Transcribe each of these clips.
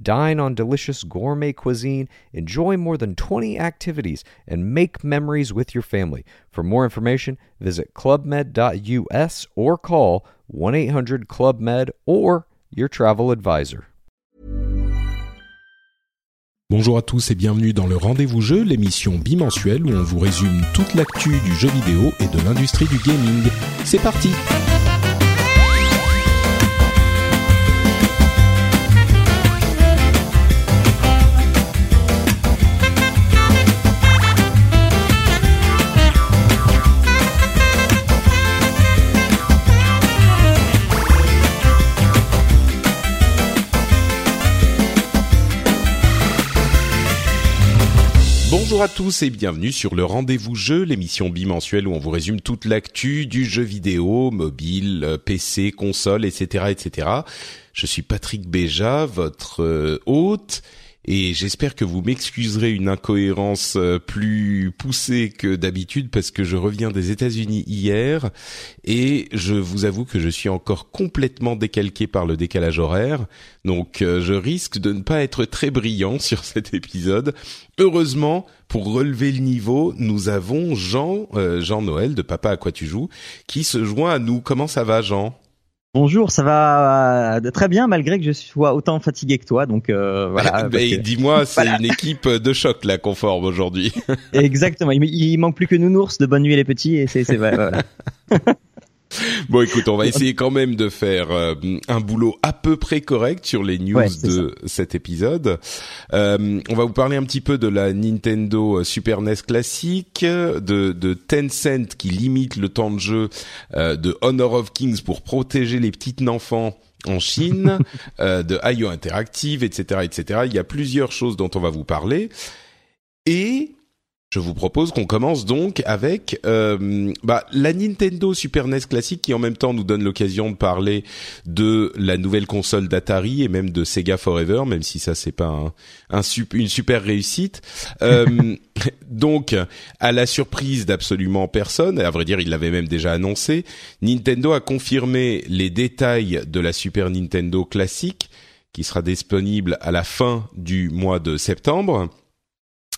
Dine on delicious gourmet cuisine, enjoy more than 20 activities, and make memories with your family. For more information, visit clubmed.us or call 1 800 Club Med or your travel advisor. Bonjour à tous et bienvenue dans le Rendez-vous Jeu, l'émission bimensuelle où on vous résume toute l'actu du jeu vidéo et de l'industrie du gaming. C'est parti! Bonjour à tous et bienvenue sur le Rendez-vous Jeu, l'émission bimensuelle où on vous résume toute l'actu du jeu vidéo, mobile, euh, PC, console, etc., etc. Je suis Patrick Béja, votre euh, hôte et j'espère que vous m'excuserez une incohérence euh, plus poussée que d'habitude parce que je reviens des États-Unis hier et je vous avoue que je suis encore complètement décalqué par le décalage horaire. Donc euh, je risque de ne pas être très brillant sur cet épisode. Heureusement, pour relever le niveau, nous avons Jean euh, Jean Noël de Papa à quoi tu joues qui se joint à nous. Comment ça va Jean? Bonjour, ça va euh, très bien malgré que je sois autant fatigué que toi. Donc euh, voilà. Ben, dis-moi, c'est une équipe de choc là qu'on forme aujourd'hui. Exactement. Il, il, manque plus que Nounours de Bonne Nuit les petits et c'est voilà. Bon, écoute, on va essayer quand même de faire euh, un boulot à peu près correct sur les news de cet épisode. Euh, on va vous parler un petit peu de la Nintendo Super NES classique, de, de Tencent qui limite le temps de jeu euh, de Honor of Kings pour protéger les petites enfants en Chine, euh, de IO Interactive, etc., etc. Il y a plusieurs choses dont on va vous parler. Et je vous propose qu'on commence donc avec euh, bah, la Nintendo Super NES classique qui en même temps nous donne l'occasion de parler de la nouvelle console d'Atari et même de Sega Forever, même si ça c'est pas un, un une super réussite. Euh, donc, à la surprise d'absolument personne, et à vrai dire il l'avait même déjà annoncé, Nintendo a confirmé les détails de la Super Nintendo classique qui sera disponible à la fin du mois de septembre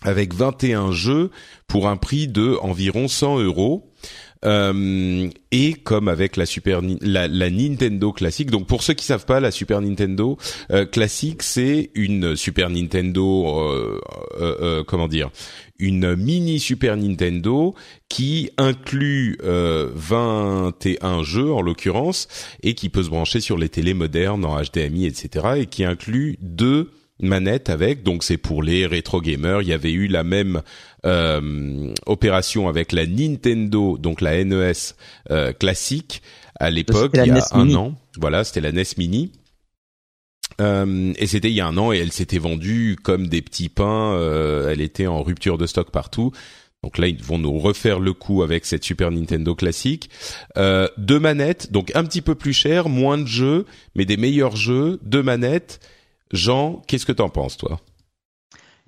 avec 21 jeux pour un prix de environ 100 euros. Euh, et comme avec la Super la, Nintendo classique. Donc pour ceux qui savent pas, la Super Nintendo euh, classique, c'est une Super Nintendo, euh, euh, euh comment dire, une mini Super Nintendo qui inclut 21 jeux en l'occurrence et qui peut se brancher sur les télés modernes en HDMI, etc. et qui inclut deux manette avec, donc c'est pour les rétro gamers. Il y avait eu la même euh, opération avec la Nintendo, donc la NES euh, classique à l'époque, il y a e un an. Voilà, c'était la NES Mini. Euh, et c'était il y a un an et elle s'était vendue comme des petits pains. Euh, elle était en rupture de stock partout. Donc là, ils vont nous refaire le coup avec cette Super Nintendo classique. Euh, deux manettes, donc un petit peu plus cher, moins de jeux, mais des meilleurs jeux, deux manettes Jean, qu'est-ce que t'en penses, toi?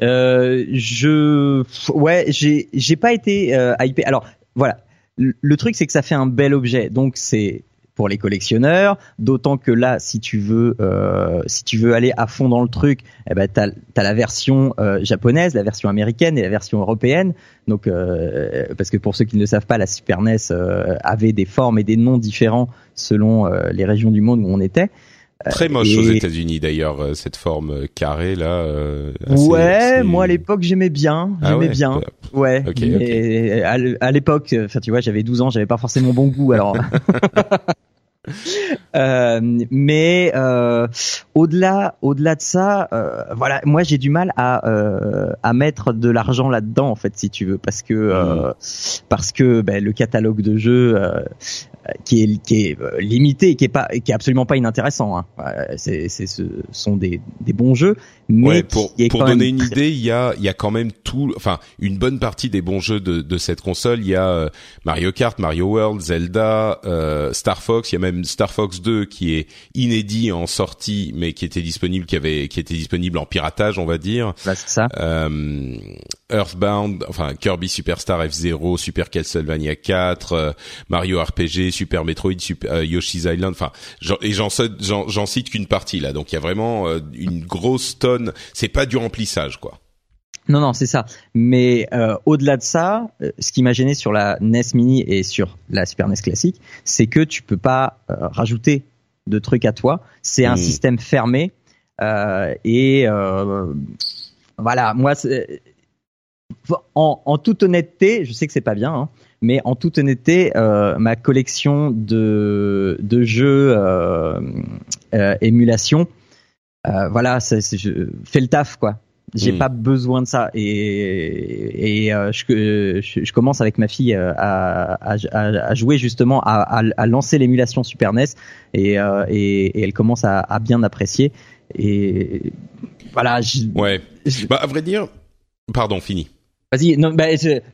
Euh, Je, ouais, j'ai, pas été euh, hypé. Alors, voilà. Le, truc, c'est que ça fait un bel objet. Donc, c'est pour les collectionneurs. D'autant que là, si tu veux, euh, si tu veux aller à fond dans le truc, eh ben t'as as la version euh, japonaise, la version américaine et la version européenne. Donc, parce que pour ceux qui ne le savent pas, la Super NES avait des formes et des noms différents selon les régions du monde où on était. Très moche aux États-Unis d'ailleurs euh, cette forme euh, carrée là. Euh, ouais, moi à l'époque j'aimais bien, ah j'aimais bien. Ouais. Okay, À l'époque, enfin tu vois, j'avais 12 ans, j'avais pas forcément bon goût alors. euh, mais euh, au-delà, au-delà de ça, euh, voilà, moi j'ai du mal à euh, à mettre de l'argent là-dedans en fait, si tu veux, parce que euh, parce que ben, le catalogue de jeux euh, qui est qui est euh, limité, qui est pas, qui est absolument pas inintéressant. Hein. C'est, c'est, ce sont des des bons jeux, mais ouais, pour pour donner une idée, il y a il y a quand même tout, enfin une bonne partie des bons jeux de de cette console. Il y a Mario Kart, Mario World, Zelda, Star Fox. Il y a même Star Fox 2 qui est inédit en sortie, mais qui était disponible, qui avait, qui était disponible en piratage, on va dire. c'est ça. Euh, Earthbound, enfin Kirby Superstar F0, Super Castlevania 4, euh, Mario RPG, Super Metroid, Super, euh, Yoshi's Island, enfin, et j'en j'en cite qu'une partie là. Donc il y a vraiment euh, une grosse tonne. C'est pas du remplissage, quoi. Non, non, c'est ça. Mais au-delà de ça, ce qui m'a gêné sur la NES Mini et sur la Super NES classique, c'est que tu peux pas rajouter de trucs à toi. C'est un mmh. système fermé euh, et euh, voilà, moi, en, en, toute honnêteté, je sais que c'est pas bien, hein, mais en toute honnêteté, euh, ma collection de, de jeux euh, euh, émulation, euh, voilà, c'est, je fais le taf quoi. J'ai hmm. pas besoin de ça et, et euh, je, je, commence avec ma fille euh, à, à, à jouer justement à, à lancer l'émulation Super NES et, euh, et, et, elle commence à, bien apprécier et voilà. ouais. Bah à vrai dire, pardon, fini. Vas-y, non, bah,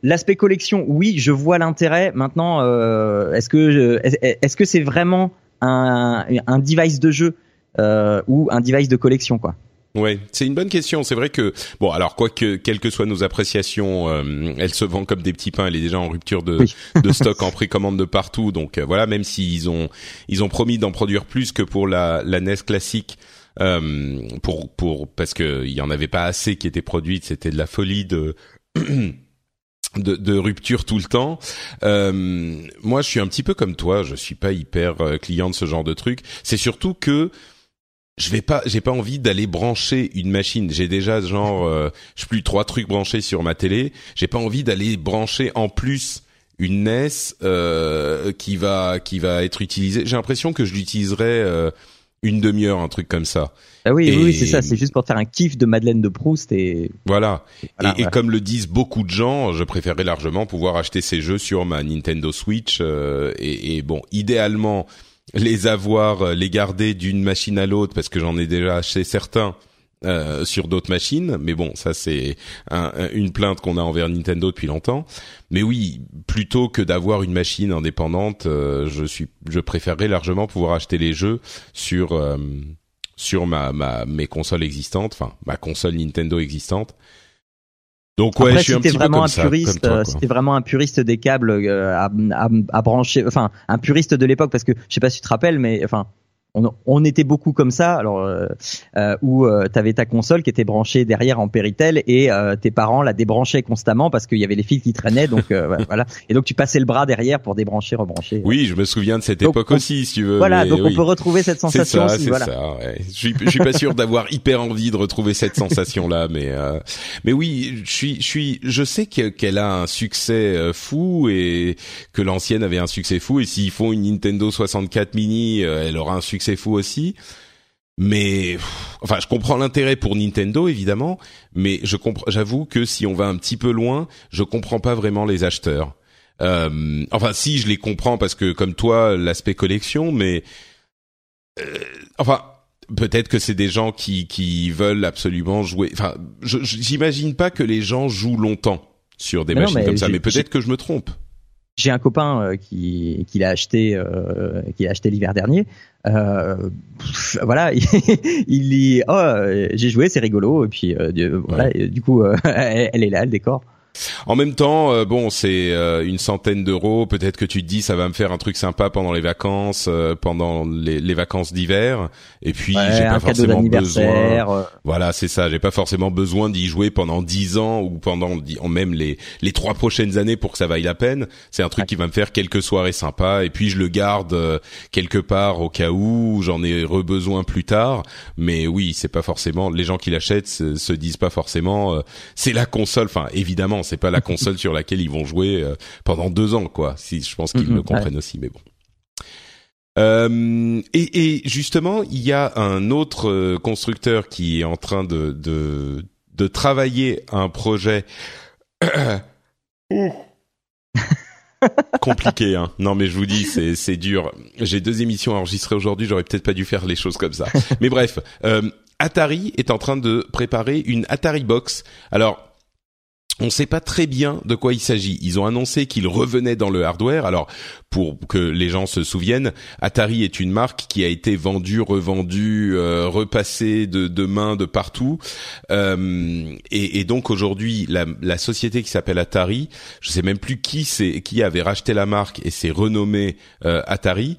l'aspect collection, oui, je vois l'intérêt. Maintenant, euh, est-ce que est-ce que c'est vraiment un, un device de jeu euh, ou un device de collection, quoi? Ouais, c'est une bonne question. C'est vrai que bon, alors quoi que quelles que soient nos appréciations, euh, elle se vend comme des petits pains. Elle est déjà en rupture de, de stock en précommande de partout. Donc euh, voilà, même s'ils ont ils ont promis d'en produire plus que pour la, la NES classique. Euh, pour pour parce que il y en avait pas assez qui étaient produites. C'était de la folie de de, de, rupture tout le temps. Euh, moi, je suis un petit peu comme toi. Je suis pas hyper euh, client de ce genre de truc. C'est surtout que je vais pas, j'ai pas envie d'aller brancher une machine. J'ai déjà genre, euh, je plus trois trucs branchés sur ma télé. J'ai pas envie d'aller brancher en plus une NES euh, qui va qui va être utilisée. J'ai l'impression que je l'utiliserai euh, une demi-heure, un truc comme ça. Ah oui, oui, c'est ça. C'est juste pour faire un kiff de Madeleine de Proust et voilà. et, et, comme le disent beaucoup de gens, je préférerais largement pouvoir acheter ces jeux sur ma Nintendo Switch. Euh, et, et bon, idéalement les avoir, euh, les garder d'une machine à l'autre parce que j'en ai déjà acheté certains. Euh, sur d'autres machines, mais bon, ça c'est une plainte qu'on a envers Nintendo depuis longtemps. Mais oui, plutôt que d'avoir une machine indépendante, euh, je suis, je préférerais largement pouvoir acheter les jeux sur sur ma, ma mes consoles existantes, enfin ma console Nintendo existante, donc ouais, je suis un petit vraiment peu comme un puriste, vraiment un puriste des câbles euh, à, à, à, brancher, enfin un puriste de l'époque parce que je sais pas si tu te rappelles, mais enfin on, était beaucoup comme ça, alors euh, euh où euh, tu avais ta console qui était branchée derrière en Péritel et euh, tes parents la débranchaient constamment parce qu'il y avait les fils qui traînaient, donc voilà. Et donc tu passais le bras derrière pour débrancher, rebrancher. Oui, je me souviens de cette époque aussi, si tu veux. Voilà, donc on peut retrouver cette sensation. C'est ça, voilà. ça. Ouais. Je suis, je suis pas sûr d'avoir hyper envie de retrouver cette sensation là, mais mais oui, je suis, je suis, je sais qu'elle a un succès fou et que l'ancienne avait un succès fou et s'ils font une Nintendo 64 mini, elle aura un succès c'est fou aussi. Mais enfin, je comprends l'intérêt pour Nintendo évidemment, mais je comprends. J'avoue que si on va un petit peu loin, je comprends pas vraiment les acheteurs. Euh, enfin, si je les comprends parce que comme toi, l'aspect collection, mais euh, enfin peut-être que c'est des gens qui qui veulent absolument jouer. Enfin, j'imagine pas que les gens jouent longtemps sur des machines comme ça, mais peut-être que je me trompe j'ai un copain euh, qui, qui l'a acheté, euh, qui l'a acheté l'hiver dernier. Euh, voilà, il dit oh j'ai joué, c'est rigolo et puis euh, voilà, du coup elle est là, le décor. En même temps, euh, bon, c'est euh, une centaine d'euros. Peut-être que tu te dis, ça va me faire un truc sympa pendant les vacances, euh, pendant les, les vacances d'hiver. Et puis, j'ai pas forcément besoin. Voilà, c'est ça. J'ai pas forcément besoin d'y jouer pendant dix ans ou pendant même les les trois prochaines années pour que ça vaille la peine. C'est un truc qui va me faire quelques soirées sympas. Et puis, je le garde quelque part au cas où j'en ai re-besoin plus tard. Mais oui, c'est pas forcément les gens qui l'achètent se, se disent pas forcément. c'est la console. Enfin, évidemment c'est pas la console sur laquelle ils vont jouer euh, pendant deux ans, quoi. Si je pense qu'ils le comprennent aussi, mais bon. Euh, et, et, justement, il y a un autre euh, constructeur qui est en train de de, de travailler un projet compliqué. Hein. Non, mais je vous dis, c'est c'est dur. J'ai deux émissions enregistrées aujourd'hui. J'aurais peut-être pas dû faire les choses comme ça. Mais bref, euh, Atari est en train de préparer une Atari Box. Alors on ne sait pas très bien de quoi il s'agit. Ils ont annoncé qu'ils revenaient dans le hardware. Alors, pour que les gens se souviennent, Atari est une marque qui a été vendue, revendue, euh, repassée de, de main de partout. Euh, et, donc aujourd'hui, la, société qui s'appelle Atari, je sais même plus qui c'est, qui avait racheté la marque et s'est renommée euh, Atari.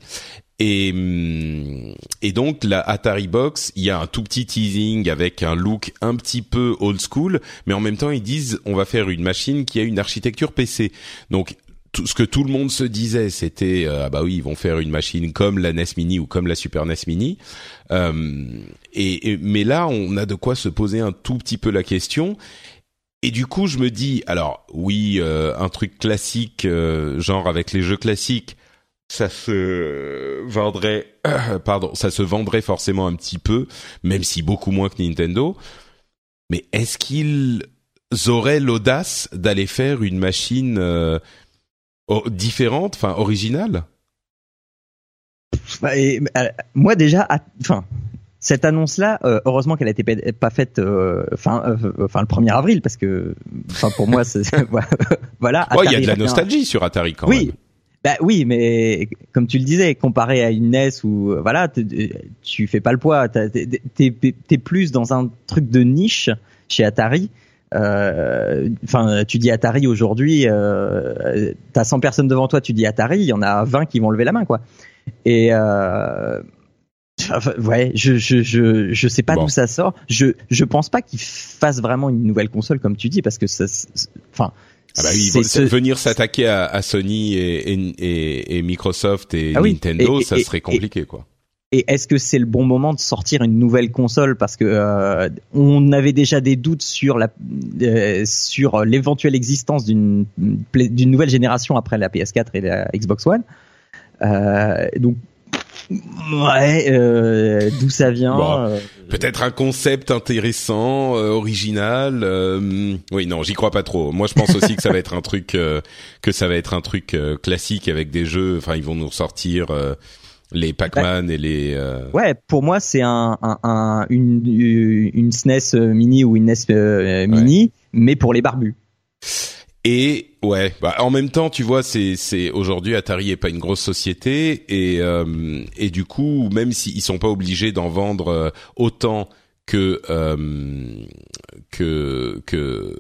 Et, hum, et donc la Atari Box, il y a un tout petit teasing avec un look un petit peu old school, mais en même temps ils disent on va faire une machine qui a une architecture PC. Donc tout, ce que tout le monde se disait, c'était euh, ah bah oui ils vont faire une machine comme la NES Mini ou comme la Super NES Mini. Euh, et, mais là on a de quoi se poser un tout petit peu la question. Et du coup je me dis alors oui euh, un truc classique euh, genre avec les jeux classiques ça se vendrait, pardon, ça se vendrait forcément un petit peu, même si beaucoup moins que Nintendo. Mais est-ce qu'ils auraient l'audace d'aller faire une machine euh, différente, enfin originale? Bah, euh, Moi déjà, enfin. Cette annonce-là, euh, heureusement qu'elle a été pas faite fin, enfin le 1er avril parce que, enfin pour moi, voilà. Il y a de la nostalgie sur Atari quand oui, même. Bah oui, mais comme tu le disais, comparé à une NES où euh, voilà, tu fais pas le poids, t'es es plus dans un truc de niche chez Atari. Euh, enfin, tu dis Atari aujourd'hui, euh, t'as 100 personnes devant toi, tu dis Atari, il y en a 20 qui vont lever la main, quoi. Et euh, ouais, je je je je sais pas d'où ça sort. Je je pense pas qu'ils fassent vraiment une nouvelle console comme tu dis parce que ça, enfin ah bah oui, venir s'attaquer à, à, Sony et, et, et, Microsoft et ah Nintendo, ça serait compliqué quoi. Et est-ce que c'est le bon moment de sortir une nouvelle console? Parce que euh, on avait déjà des doutes sur la euh, sur l'éventuelle existence d'une d'une nouvelle génération après la PS4 et la Xbox One. Euh, donc Ouais, euh, d'où ça vient euh, Peut-être un concept intéressant, euh, original. oui, non, j'y crois pas trop. Moi, je pense aussi que ça va être un truc, que ça va être un truc classique avec des jeux. Enfin, ils vont nous ressortir les Pac-Man et les. Ouais, pour moi, c'est un, un, un, une, une SNES mini ou une NES mini, mais pour les barbus. Et ouais, bah, en même temps, tu vois, c'est c'est aujourd'hui Atari est pas une grosse société et euh, et du coup, même s'ils sont pas obligés d'en vendre euh, autant que euh, que que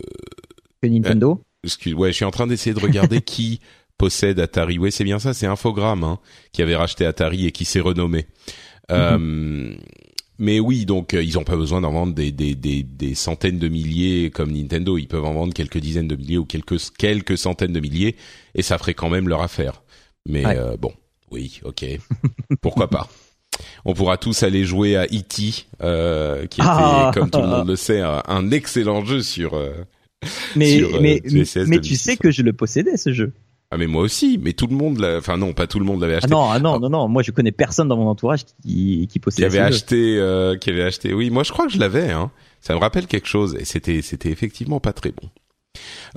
que Nintendo. excuse, ouais, je suis en train d'essayer de regarder qui possède Atari. Ouais, c'est bien ça, c'est Infogrames hein, qui avait racheté Atari et qui s'est renommé. Mm mais oui, donc euh, ils n'ont pas besoin d'en vendre des, des, des, des, centaines de milliers comme Nintendo. Ils peuvent en vendre quelques dizaines de milliers ou quelques quelques centaines de milliers, et ça ferait quand même leur affaire. Mais euh, bon, oui, ok, pourquoi pas? On pourra tous aller jouer à E.T., euh, qui était, ah. comme tout le monde le sait, un, excellent jeu sur. Mais mais, mais tu sais que je le possédais ce jeu. Ah mais moi aussi, mais tout le monde l'a, enfin non, pas tout le monde l'avait acheté. Ah non, ah non, non, non, moi je connais personne dans mon entourage qui qui possédait. Qui avait acheté, euh, qui avait acheté. Oui, moi je crois que je l'avais. Hein. Ça me rappelle quelque chose et c'était c'était effectivement pas très bon.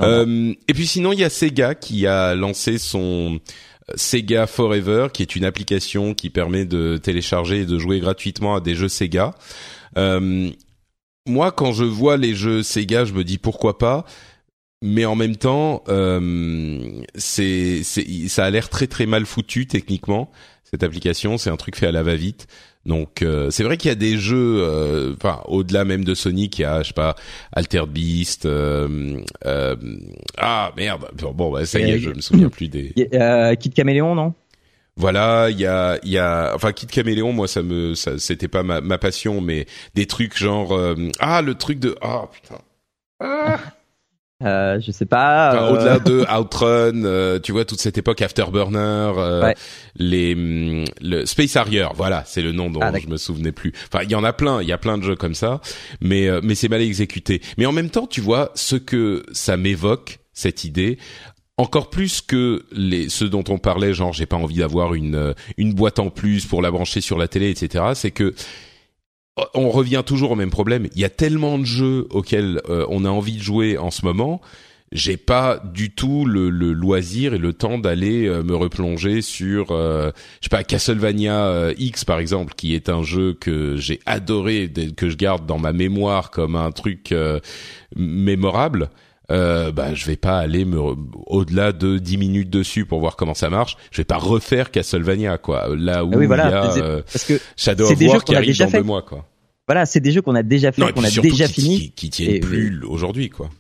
Euh, et puis sinon il y a Sega qui a lancé son euh, Sega Forever, qui est une application qui permet de télécharger et de jouer gratuitement à des jeux Sega. Euh, moi, quand je vois les jeux Sega, je me dis pourquoi pas mais en même temps, euh, c'est, ça a l'air très très mal foutu techniquement. Cette application, c'est un truc fait à la va-vite. Donc euh, c'est vrai qu'il y a des jeux, euh, enfin au-delà même de Sonic, il y a je sais pas Altered Beast. Euh, euh, ah merde, bon bah, ça y est, je me souviens plus des. Kid Caméléon, non? Voilà, il y a, il y a, enfin, Kid Caméléon, moi, ça me, ça, c'était pas ma, ma passion, mais des trucs genre, ah, le truc de, ah, putain, ah, euh, je sais pas. Enfin, Au-delà de Outrun, euh, tu vois toute cette époque Afterburner, euh, les mm, le Space Harrier, voilà, c'est le nom dont ah, je me souvenais plus. Enfin, il y en a plein, il y a plein de jeux comme ça, mais mais c'est mal exécuté. Mais en même temps, tu vois ce que ça m'évoque cette idée encore plus que les ceux dont on parlait, genre j'ai pas envie d'avoir une une boîte en plus pour la brancher sur la télé, etc. C'est que on revient toujours au même problème. Il y a tellement de jeux auxquels on a envie de jouer en ce moment j'ai pas du tout le, le, loisir et le temps d'aller euh, me replonger sur euh, je sais pas Castlevania euh, X par exemple qui est un jeu que j'ai adoré que je garde dans ma mémoire comme un truc mémorable euh, bah je vais pas aller me au-delà de 10 minutes dessus pour voir comment ça marche. Je vais pas refaire Castlevania quoi. Là où ah oui, voilà, il y a parce que Shadow of War qui arrive dans fait. deux mois quoi. Voilà, c'est des jeux qu'on a déjà fait, qu'on a déjà qui, fini, qui, qui tiennent plus aujourd'hui quoi.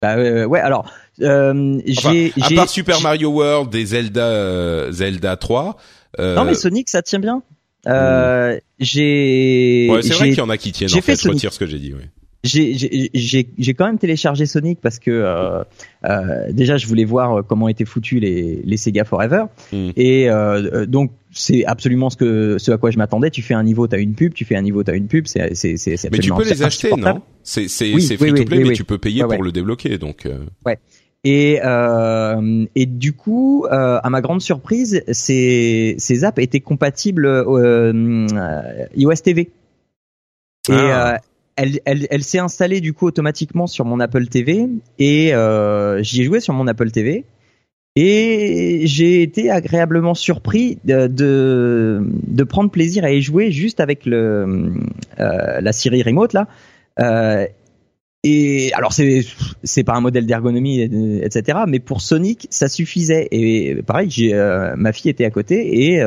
Bah euh, ouais, alors euh, j'ai à part Super Mario World et Zelda euh, Zelda 3. Euh... Non mais Sonic ça tient bien. Hmm. J'ai. Ouais, c'est vrai qu'il y en a qui tiennent. En fait, je retire ce que j'ai dit. Oui j'ai quand même téléchargé Sonic parce que euh, euh, déjà je voulais voir comment étaient foutus les, les Sega Forever hmm. et euh, donc c'est absolument ce que ce à quoi je m'attendais. Tu fais un niveau, t'as une pub, tu fais un niveau, t'as une pub. C'est c'est c'est Mais tu peux les acheter, non? C'est c'est c'est free to play, mais tu peux payer pour le débloquer, donc. Euh. Ouais. Et euh, et du coup, euh, à ma grande surprise, ces ces apps étaient compatibles euh, iOS TV. Et ah elle, s'est installée du coup automatiquement sur mon Apple TV et euh, j'y ai joué sur mon Apple TV et j'ai été agréablement surpris de, prendre plaisir à y jouer juste avec euh, la Siri Remote là. Euh, et alors c'est c'est pas un modèle d'ergonomie etc. Mais pour Sonic ça suffisait et pareil ma fille était à côté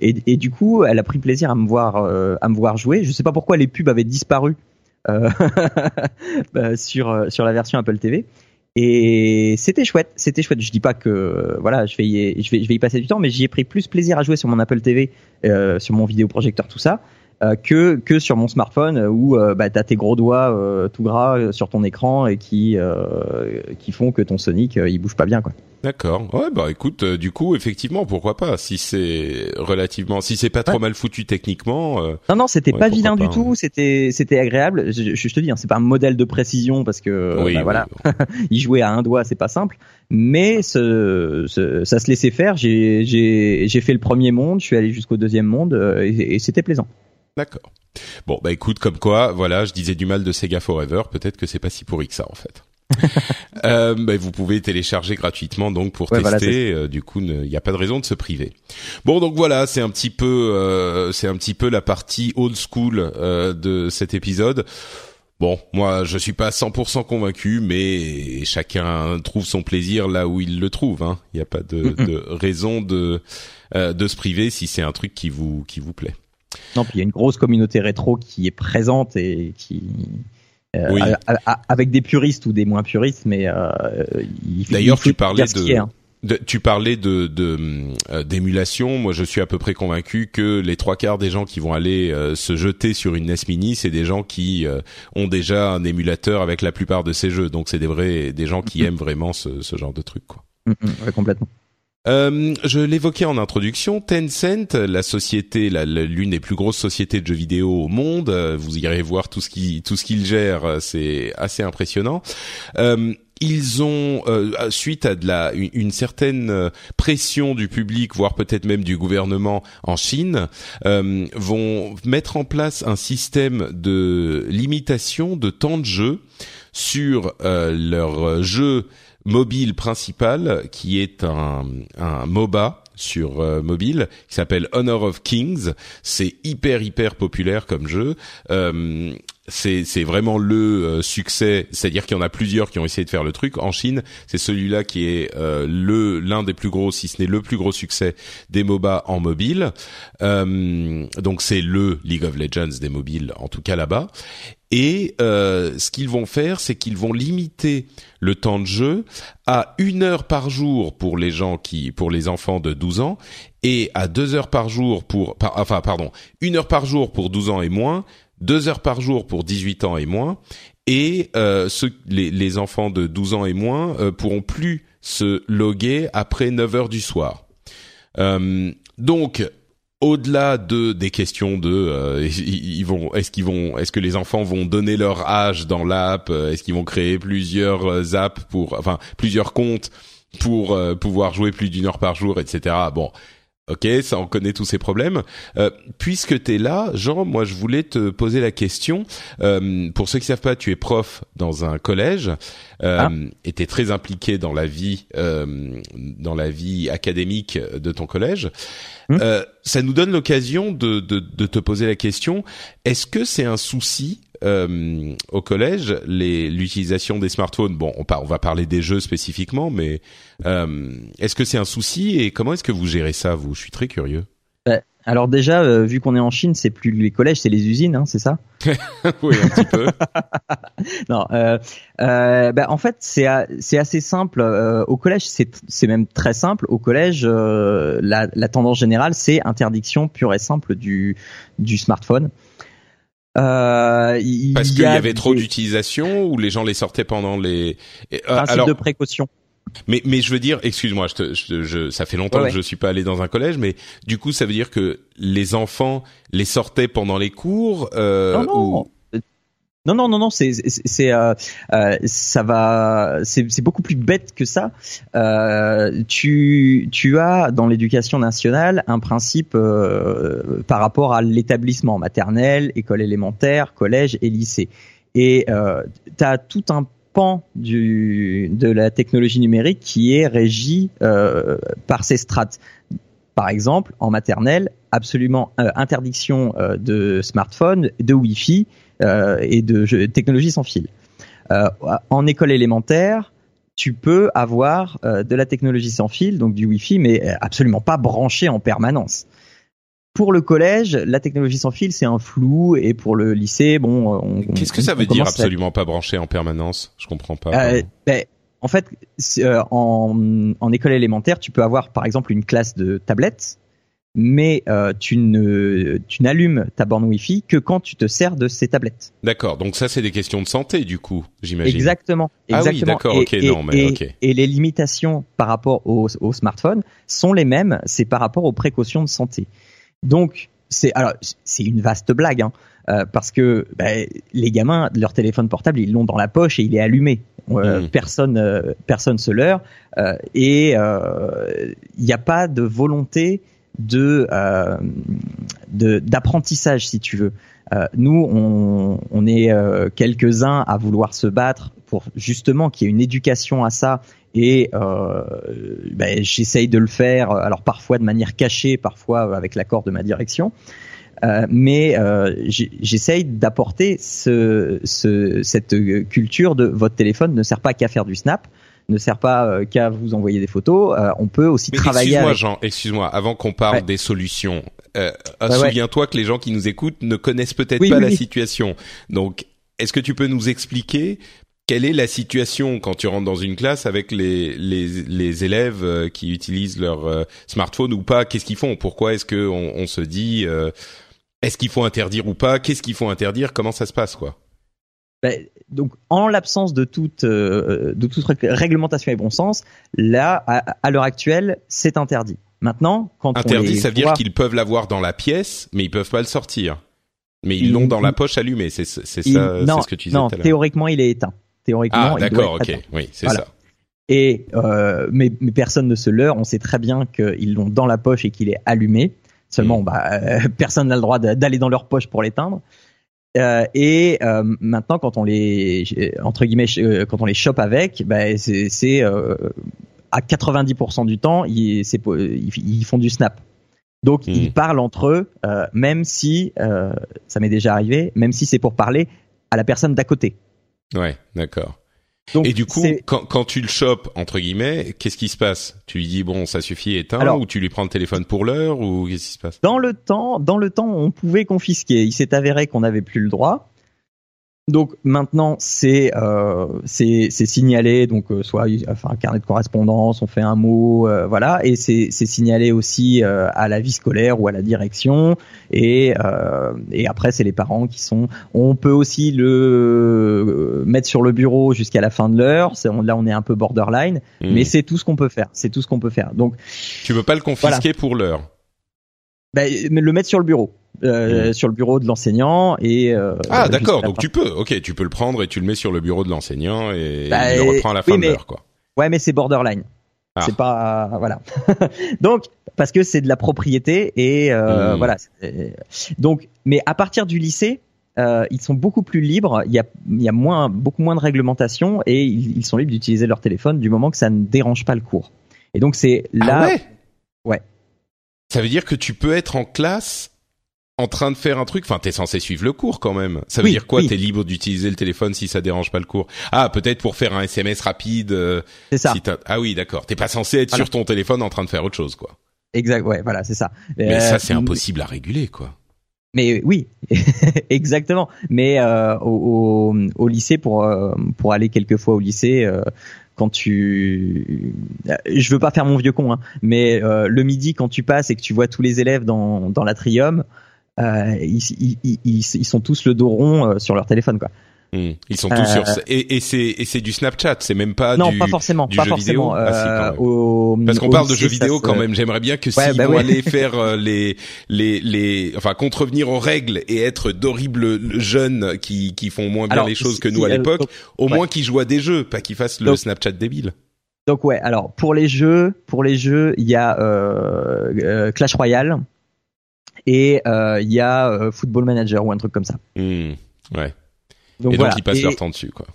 et, du coup elle a pris plaisir à me voir à me voir jouer. Je sais pas pourquoi les pubs avaient disparu sur euh, sur la version Apple TV. Et c'était chouette, c'était chouette. Je dis pas que voilà, je vais y, je vais je vais y passer du temps, mais j'y ai pris plus plaisir à jouer sur mon Apple TV, euh, sur mon vidéoprojecteur, tout ça, euh, que que sur mon smartphone où euh, bah, t'as tes gros doigts euh, tout gras sur ton écran et qui qui font que ton Sonic il bouge pas bien quoi. D'accord. Ouais bah écoute, du coup effectivement pourquoi pas si c'est relativement si c'est pas trop mal foutu techniquement. non non c'était pas vilain du tout, c'était c'était agréable. Je, je, te dis hein, c'est pas un modèle de précision parce que oui, bah, voilà il jouait à un doigt c'est pas simple, mais ce, ce, ça se laissait faire. J'ai j'ai j'ai fait le premier monde, je suis allé jusqu'au deuxième monde et, et c'était plaisant. D'accord. Bon, bah écoute, comme quoi, voilà, je disais du mal de Sega Forever, peut-être que c'est pas si pourri que ça en fait. euh, bah, vous pouvez télécharger gratuitement donc pour tester. Euh, du coup, il n'y a pas de raison de se priver. Bon, donc voilà, c'est un petit peu, euh, c'est un petit peu la partie old school euh, de cet épisode. Bon, moi, je suis pas 100% convaincu, mais chacun trouve son plaisir là où il le trouve. Hein. Il n'y a pas de, de raison de de se priver si c'est un truc qui vous qui vous plaît. Non, puis il y a une grosse communauté rétro qui est présente et qui euh, avec des puristes ou des moins puristes, mais euh, d'ailleurs tu parlais de, hein. de, tu parlais de euh, d'émulation. Moi, je suis à peu près convaincu que les trois quarts des gens qui vont aller euh, se jeter sur une NES Mini, c'est des gens qui ont déjà un émulateur avec la plupart de ces jeux. Donc, c'est des vrais des gens qui mm-hmm. aiment vraiment ce, ce genre de truc, quoi. Mm-hmm. ouais, complètement. Euh, je l'évoquais en introduction, Tencent, la société, l'une des plus grosses sociétés de jeux vidéo au monde. Euh, vous irez voir tout ce qu'ils gèrent, euh, c'est assez impressionnant. Ils ont, suite à de la une, certaine pression du public, voire peut-être même du gouvernement en Chine, vont mettre en place un système de limitation de temps de jeu sur euh, leurs jeux mobile principal qui est un, un MOBA sur euh, mobile qui s'appelle Honor of Kings. C'est hyper hyper populaire comme jeu. Euh, c'est c'est vraiment le euh, succès, c'est-à-dire qu'il y en a plusieurs qui ont essayé de faire le truc. En Chine, c'est celui-là qui est euh, le l'un des plus gros, si ce n'est le plus gros succès des MOBA en mobile. donc c'est le League of Legends des mobiles, en tout cas là-bas. Et euh, ce qu'ils vont faire, c'est qu'ils vont limiter le temps de jeu à une heure par jour pour les gens qui, pour les enfants de 12 ans, et à deux heures par jour pour, enfin pardon, une heure par jour pour 12 ans et moins, deux heures par jour pour 18 ans et moins, et euh, ceux, les, les, enfants de 12 ans et moins euh, pourront plus se loguer après 9 heures du soir. Euh, donc au-delà de des questions de euh, ils vont est-ce qu'ils vont est-ce que les enfants vont donner leur âge dans l'app euh, est-ce qu'ils vont créer plusieurs euh, apps pour enfin plusieurs comptes pour pouvoir jouer plus d'une heure par jour, etc. Bon, Ok, ça on connaît tous ces problèmes. Euh, puisque tu es là, Jean, moi je voulais te poser la question. Euh, pour ceux qui savent pas, tu es prof dans un collège euh, ah. et tu es très impliqué dans la vie, euh, dans la vie académique de ton collège. Euh, ça nous donne l'occasion de, de, de te poser la question est-ce que c'est un souci euh, au collège, l'utilisation des smartphones. Bon, on, on, va parler des jeux spécifiquement, mais euh, est-ce que c'est un souci et comment est-ce que vous gérez ça, vous Je suis très curieux. Bah, alors déjà, euh, vu qu'on est en Chine, c'est plus les collèges, c'est les usines, hein, c'est ça? Oui, un petit peu. non, euh, euh, bah, en fait, c'est c'est assez simple. au collège, c'est même très simple. Au collège, la, la, tendance générale, c'est interdiction pure et simple du du smartphone. Euh, Parce qu'il y, avait trop d'utilisation ou les gens les sortaient pendant les. Euh, alors, de précaution. Mais mais je veux dire, excuse-moi, je, je, je, ça fait longtemps que je suis pas allé dans un collège, mais du coup, ça veut dire que les enfants les sortaient pendant les cours. Euh, Ou... Non, non, non, non, c'est, c'est, euh, euh, ça va, c'est, beaucoup plus bête que ça. Euh, tu, tu as dans l'éducation nationale un principe par rapport à l'établissement maternel, école élémentaire, collège et lycée. Et tu as tout un pan du, de la technologie numérique qui est régi par ces strates. Par exemple, en maternelle, absolument interdiction de smartphone, de Wi-Fi et de technologie sans fil. Euh, en école élémentaire, tu peux avoir euh, de la technologie sans fil, donc du Wi-Fi, mais absolument pas branché en permanence. Pour le collège, la technologie sans fil, c'est un flou, et pour le lycée, bon. Qu'est-ce que ça veut dire absolument pas branché en permanence? Je comprends pas. Euh, ben, en fait, en, en, école élémentaire, tu peux avoir par exemple une classe de tablettes mais euh, tu ne tu n'allumes ta borne Wi-Fi que quand tu te sers de ces tablettes. D'accord. Donc ça c'est des questions de santé du coup, j'imagine. Exactement. Ah oui, d'accord. Ok, non, mais ok. Et les limitations par rapport au, au smartphone sont les mêmes. C'est par rapport aux précautions de santé. Donc c'est alors c'est une vaste blague. Hein, euh, parce que bah, les gamins, leur téléphone portable, ils l'ont dans la poche et il est allumé. Euh, mmh. Personne, euh, personne se leurre. et il n'y a pas de volonté de euh, d'apprentissage si tu veux. Euh, nous, on, on est euh, quelques-uns à vouloir se battre pour justement qu'il y ait une éducation à ça. Et ben, j'essaye de le faire alors parfois de manière cachée parfois avec l'accord de ma direction. Mais j'essaye d'apporter ce, ce, cette culture de votre téléphone ne sert pas qu'à faire du snap ne sert pas euh, qu'à vous envoyer des photos. Euh, on peut aussi travailler. Excuse-moi, Jean. Excuse-moi. Avant qu'on parle des solutions, euh, souviens-toi que les gens qui nous écoutent ne connaissent peut-être pas la situation. Donc, est-ce que tu peux nous expliquer quelle est la situation quand tu rentres dans une classe avec les les, les élèves qui utilisent leur smartphone ou pas? Qu'est-ce qu'ils font? Pourquoi est-ce que on, se dit est-ce qu'il faut interdire ou pas? Qu'est-ce qu'il faut interdire? Comment ça se passe quoi? Ben, donc, en l'absence de toute euh, de toute réglementation et bon sens, là, à, l'heure actuelle, c'est interdit. Maintenant, quand interdit, ça veut dire qu'ils peuvent l'avoir dans la pièce, mais ils peuvent pas le sortir. Mais ils l'ont dans la poche allumée. C'est ça, c'est ce que tu disais. Non, théoriquement, il est éteint. Théoriquement, ah, d'accord, ok, oui, c'est ça. Et euh, mais, mais, personne ne se leurre. On sait très bien qu'ils l'ont dans la poche et qu'il est allumé. Seulement, mm. bah, euh, personne n'a le droit d'aller dans leur poche pour l'éteindre. Euh, et euh, maintenant, quand on les entre guillemets, euh, quand on les chope avec, bah, c'est à 90% du temps, ils, ils, font du snap. Donc ils hmm. parlent entre eux, même si ça m'est déjà arrivé, même si c'est pour parler à la personne d'à côté. Ouais, d'accord et du coup, quand, quand, tu le chopes entre guillemets, qu'est-ce qui se passe? Tu lui dis bon, ça suffit, éteins, ou tu lui prends le téléphone pour l'heure, ou qu'est-ce qui se passe? Dans le temps, dans le temps, on pouvait confisquer. Il s'est avéré qu'on n'avait plus le droit. Donc maintenant c'est euh, c'est signalé donc euh, soit enfin un carnet de correspondance, on fait un mot euh, voilà et c'est c'est signalé aussi euh, à la vie scolaire ou à la direction et et après c'est les parents qui sont on peut aussi le mettre sur le bureau jusqu'à la fin de l'heure, là on est un peu borderline mmh. mais c'est tout ce qu'on peut faire, c'est tout ce qu'on peut faire. Donc tu veux pas le confisquer pour l'heure. Ben, le mettre sur le bureau. Euh, hmm. sur le bureau de l'enseignant et euh, ah d'accord donc tu peux ok tu peux le prendre et tu le mets sur le bureau de l'enseignant et bah, il le reprend à la fin de l'heure quoi ouais mais c'est borderline Ah. C'est pas voilà. donc parce que c'est de la propriété et euh, hmm. voilà. Donc mais à partir du lycée, ils sont beaucoup plus libres. Il y a, il y a moins, beaucoup moins de réglementation et ils, ils sont libres d'utiliser leur téléphone du moment que ça ne dérange pas le cours. Et donc c'est ah là. ouais? ouais. Ça veut dire que tu peux être en classe en train de faire un truc. Enfin, t'es censé suivre le cours quand même. Ça veut dire quoi T'es libre d'utiliser le téléphone si ça dérange pas le cours? Ah, peut-être pour faire un SMS rapide. Euh, c'est ça. ah oui, d'accord. T'es pas censé être sur ton téléphone en train de faire autre chose, quoi. Exact. Ouais, voilà, c'est ça. Mais ça, c'est euh, impossible à réguler, quoi. Mais oui, exactement. Mais euh, au, au, au, lycée, pour pour aller quelques fois au lycée, euh, quand tu, je veux pas faire mon vieux con, hein, mais le midi quand tu passes et que tu vois tous les élèves dans dans l'atrium, euh, ils, ils, ils, sont tous le dos rond euh, sur leur téléphone, quoi. Hmm. Ils sont tous sur euh, et, et c'est du Snapchat, c'est même pas non, du pas forcément, du pas jeu forcément. vidéo. Ah, au, Parce qu'on parle de jeux vidéo quand même. J'aimerais bien que s'ils bah vont aller faire les les les enfin contrevenir aux règles et être d'horribles jeunes qui qui font moins bien les choses que nous à l'époque, au moins qu'ils jouent à des jeux, pas qu'ils fassent le Snapchat débile. Donc ouais, alors pour les jeux, pour les jeux, il y a euh, Clash Royale et euh, il y a euh, Football Manager ou un truc comme ça. Mmh, ouais. Donc, et donc ils passent leur temps dessus, quoi.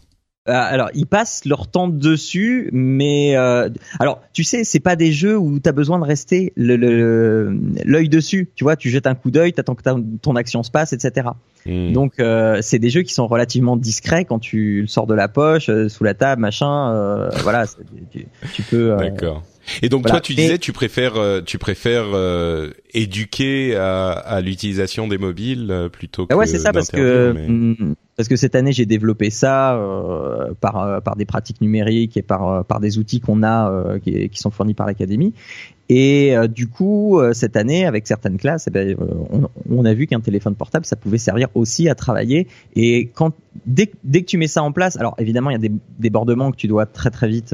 Euh, alors, ils passent leur temps dessus, mais euh, alors tu sais, c'est pas des jeux où tu as besoin de rester l'œil le, dessus. Tu vois, tu jettes un coup d'œil, t'attends que ton action se passe, etc. Mmh. Donc, euh, c'est des jeux qui sont relativement discrets quand tu le sors de la poche, sous la table, machin. voilà, tu, tu, peux. D'accord. Et donc toi, tu disais, tu préfères, euh, tu préfères euh, éduquer à, à l'utilisation des mobiles euh, plutôt que. ouais, c'est ça parce que mm, parce que cette année j'ai développé ça par par des pratiques numériques et par par des outils qu'on a qui, qui, sont fournis par l'académie. Et du coup, cette année, avec certaines classes, eh ben, on, on, a vu qu'un téléphone portable, ça pouvait servir aussi à travailler. Et quand dès, dès que tu mets ça en place, alors évidemment, il y a des débordements que tu dois très très vite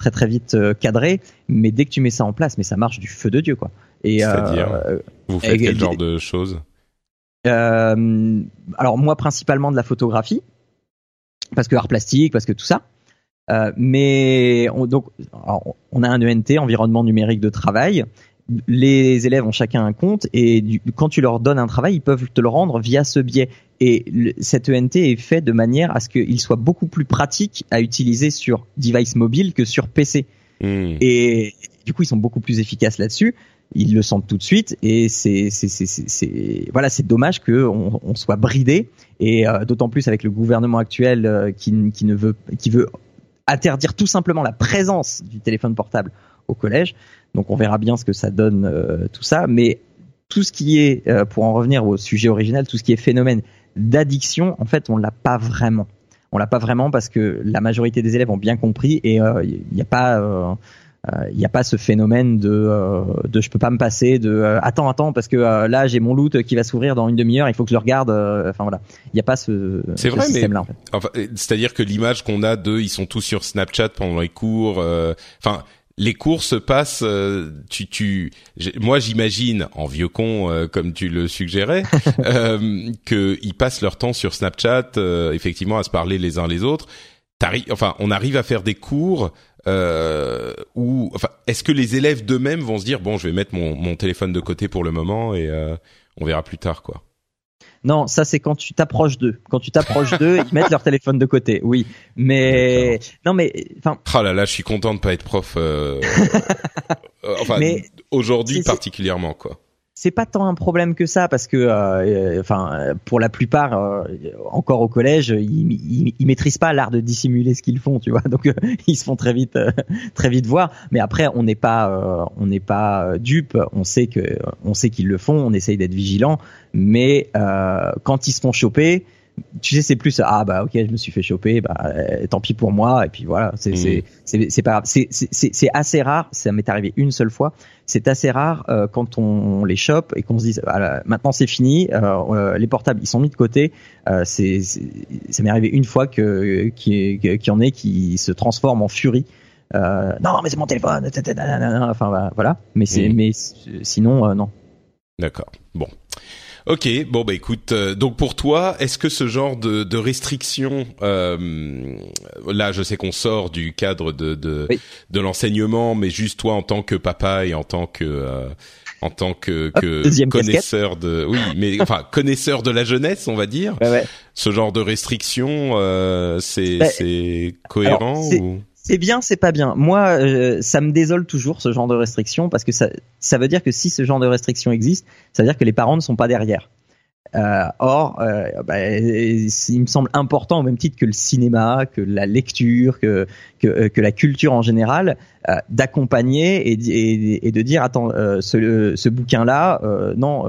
très très vite euh, cadré, mais dès que tu mets ça en place, mais ça marche du feu de dieu quoi. Et C'est-à-dire, euh, vous faites quel genre de choses? Euh, Alors moi principalement de la photographie, parce que art plastique, parce que tout ça. Euh, mais on, donc on a un ENT, environnement numérique de travail. Les élèves ont chacun un compte et du, quand tu leur donnes un travail, ils peuvent te le rendre via ce biais. Et le, cet ENT est fait de manière à ce qu'il soit beaucoup plus pratique à utiliser sur device mobile que sur PC. Hmm. Et du coup, ils sont beaucoup plus efficaces là-dessus. Ils le sentent tout de suite et c'est c'est voilà c'est dommage que on, on, soit bridé et euh, d'autant plus avec le gouvernement actuel euh, qui, qui ne veut qui veut interdire tout simplement la présence du téléphone portable au collège. Donc on verra bien ce que ça donne euh, tout ça, mais tout ce qui est, pour en revenir au sujet original, tout ce qui est phénomène d'addiction, en fait, on l'a pas vraiment. On l'a pas vraiment parce que la majorité des élèves ont bien compris et il euh, n'y a pas il euh, n'y euh, a pas ce phénomène de euh, de je peux pas me passer de attends attends parce que là j'ai mon loot qui va s'ouvrir dans une demi-heure il faut que je le regarde enfin voilà il n'y a pas ce, c'est vrai mais en fait. enfin, c'est-à-dire que l'image qu'on a d'eux ils sont tous sur Snapchat pendant les cours enfin les cours se passent. Euh, tu, tu, moi, j'imagine en vieux con, euh, comme tu le suggérais, euh, qu'ils passent leur temps sur Snapchat, euh, effectivement, à se parler les uns les autres. Enfin, on arrive à faire des cours où, enfin, est-ce que les élèves d'eux-mêmes vont se dire bon, je vais mettre mon, mon téléphone de côté pour le moment et on verra plus tard, quoi. Non, ça c'est quand tu t'approches d'eux. Quand tu t'approches d'eux, ils mettent leur téléphone de côté. Oui, mais non, mais enfin. Oh là là, je suis content de pas être prof. Euh... euh enfin, aujourd'hui particulièrement quoi c'est pas tant un problème que ça parce que, euh, enfin, pour la plupart, euh, encore au collège, ils, ils, maîtrisent pas l'art de dissimuler ce qu'ils font, tu vois. Donc euh, ils se font très vite, très vite voir. Mais après, on n'est pas, on n'est pas dupe. On sait que, on sait qu'ils le font. On essaye d'être vigilant. Mais quand ils se font choper, tu sais c'est plus ah bah ok je me suis fait choper bah euh, tant pis pour moi et puis voilà c'est c'est mmh. c'est pas c'est c'est c'est assez rare ça m'est arrivé une seule fois c'est assez rare euh, quand on, les chope et qu'on se dise ah, maintenant c'est fini euh, les portables ils sont mis de côté c'est ça m'est arrivé une fois que qu'il y en ait qui se transforment en furie non mais c'est mon téléphone enfin voilà mais c'est mmh. mais sinon non d'accord Ok, bon bah écoute, euh, donc pour toi, est-ce que ce genre de, de restrictions, euh, là je sais qu'on sort du cadre de de, de l'enseignement, mais juste toi en tant que papa et en tant que euh, en tant que, que connaisseur de, oui, mais enfin connaisseur de la jeunesse, on va dire, ce genre de restrictions, euh, c'est bah, c'est cohérent ou? C'est bien, c'est pas bien. Moi, euh, ça me désole toujours ce genre de restrictions parce que ça, ça veut dire que si ce genre de restrictions existe, ça veut dire que les parents ne sont pas derrière. Euh, or, euh, bah, il me semble important au même titre que le cinéma, que la lecture, que que, que la culture en général, d'accompagner et, et, et, de dire attends, ce, ce bouquin-là, non.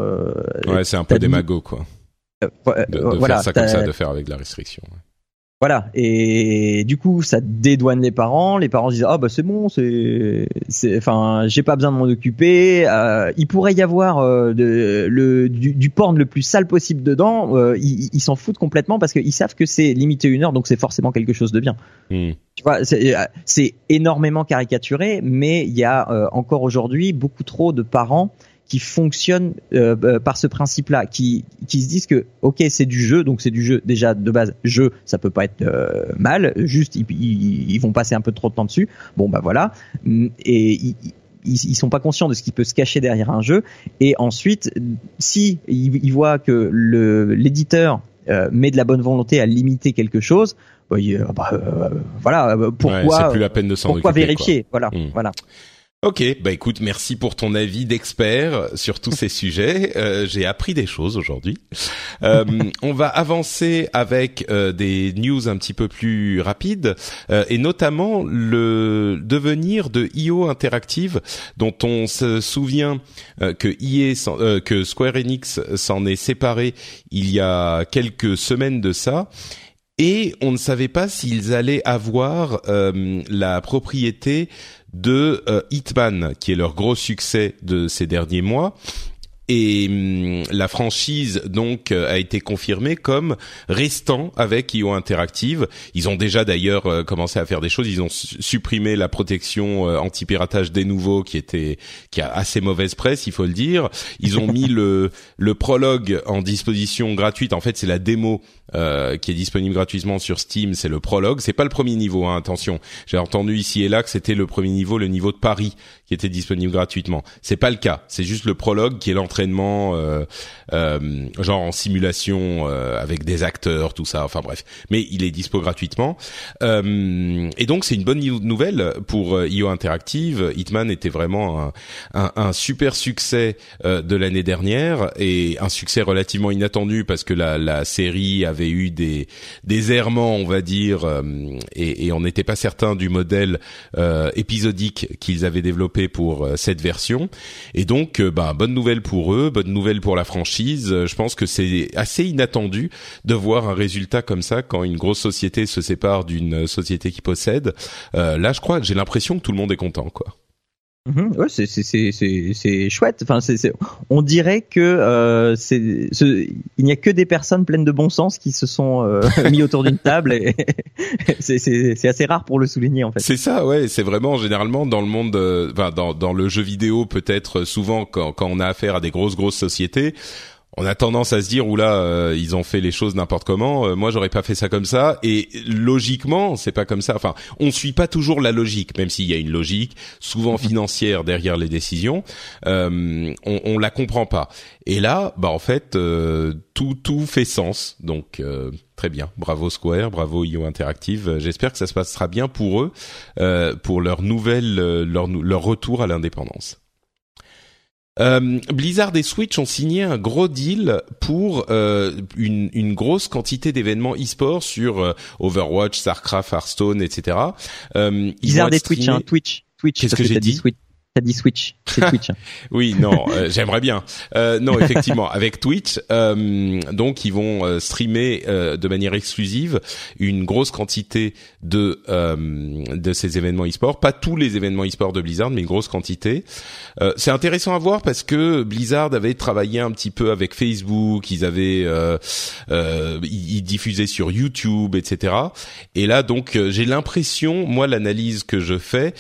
ouais, c'est un peu démago quoi. de, de voilà, faire ça comme ça, de faire avec la restriction. Voilà. Et du coup, ça dédouane les parents. Les parents disent ah bah c'est bon, c'est, c'est, enfin, j'ai pas besoin de m'en occuper. Euh, il pourrait y avoir euh, de, le du, du, porn le plus sale possible dedans. Euh, ils, s'en foutent complètement parce qu'ils savent que c'est limité une heure, donc c'est forcément quelque chose de bien. Hmm. Tu vois, c'est, c'est énormément caricaturé, mais il y a encore aujourd'hui beaucoup trop de parents qui fonctionnent euh, euh, par ce principe-là, qui qui se disent que ok c'est du jeu, donc c'est du jeu déjà de base jeu, ça peut pas être euh, mal, juste ils, ils, vont passer un peu trop de temps dessus, bon bah voilà, et ils, ils, sont pas conscients de ce qui peut se cacher derrière un jeu, et ensuite si ils, voient que le l'éditeur met de la bonne volonté à limiter quelque chose, bah, bah voilà pourquoi plus la peine de pourquoi vérifier, voilà hmm. voilà. Ok, bah écoute, merci pour ton avis d'expert sur tous ces sujets. Euh, J'ai appris des choses aujourd'hui. Euh, on va avancer avec euh, des news un petit peu plus rapides euh, et notamment le devenir de IO Interactive, dont on se souvient euh, que EA, que Square Enix s'en est séparé il y a quelques semaines de ça et on ne savait pas s'ils allaient avoir euh, la propriété de euh, Hitman, qui est leur gros succès de ces derniers mois. Et hum, la franchise donc euh, a été confirmée comme restant avec IO Interactive. Ils ont déjà d'ailleurs euh, commencé à faire des choses. Ils ont supprimé la protection anti-piratage des nouveaux qui était qui a assez mauvaise presse, il faut le dire. Ils ont mis le le prologue en disposition gratuite. En fait, c'est la démo euh, qui est disponible gratuitement sur Steam, c'est le prologue. C'est pas le premier niveau, hein, attention. J'ai entendu ici et là que c'était le premier niveau, le niveau de Paris, était disponible gratuitement. C'est pas le cas. C'est juste le prologue qui est l'entraînement, euh, euh, genre en simulation euh, avec des acteurs, tout ça. Enfin bref, mais il est dispo gratuitement. Et donc c'est une bonne nouvelle pour IO Interactive. Hitman était vraiment un, super succès de l'année dernière et un succès relativement inattendu parce que la, série avait eu des des errements, on va dire, et, on n'était pas certain du modèle épisodique qu'ils avaient développé pour euh, cette version. Et donc, bah, bonne nouvelle pour eux, bonne nouvelle pour la franchise. Je pense que c'est assez inattendu de voir un résultat comme ça quand une grosse société se sépare d'une société qui possède. là, je crois, j'ai l'impression que tout le monde est content, quoi. Mhm. ouais, c'est c'est chouette. Enfin, c'est on dirait que euh, c'est il n'y a que des personnes pleines de bon sens qui se sont euh, mis autour d'une table et c'est assez rare pour le souligner en fait. C'est ça, ouais. C'est vraiment généralement dans le monde, euh, enfin dans dans le jeu vidéo peut-être souvent quand quand on a affaire à des grosses grosses sociétés on a tendance à se dire oula euh, ils ont fait les choses n'importe comment euh, moi j'aurais pas fait ça comme ça. Et logiquement c'est pas comme ça. Enfin on suit pas toujours la logique même s'il y a une logique souvent mhm. financière derrière les décisions. Euh, on, on la comprend pas. Et là bah en fait euh, tout tout fait sens. Donc très bien. Bravo Square bravo IO Interactive. J'espère que ça se passera bien pour eux pour leur nouvelle leur leur retour à l'indépendance euh, Blizzard et Switch ont signé un gros deal pour euh, une, une, grosse quantité d'événements e-sport sur euh, Overwatch, Starcraft, Hearthstone, etc. Blizzard et Twitch, hein, Twitch, Twitch. Qu'est-ce que, j'ai dit? Switch. T'as dit Switch, c'est Twitch. oui, non, euh, j'aimerais bien. Euh, non, effectivement, avec Twitch, euh, donc ils vont euh, streamer de manière exclusive une grosse quantité de de ces événements e-sport, pas tous les événements e-sport de Blizzard, mais une grosse quantité. c'est intéressant à voir parce que Blizzard avait travaillé un petit peu avec Facebook, ils avaient ils diffusaient sur YouTube, etc. Et là, donc, j'ai l'impression, moi, l'analyse que je fais,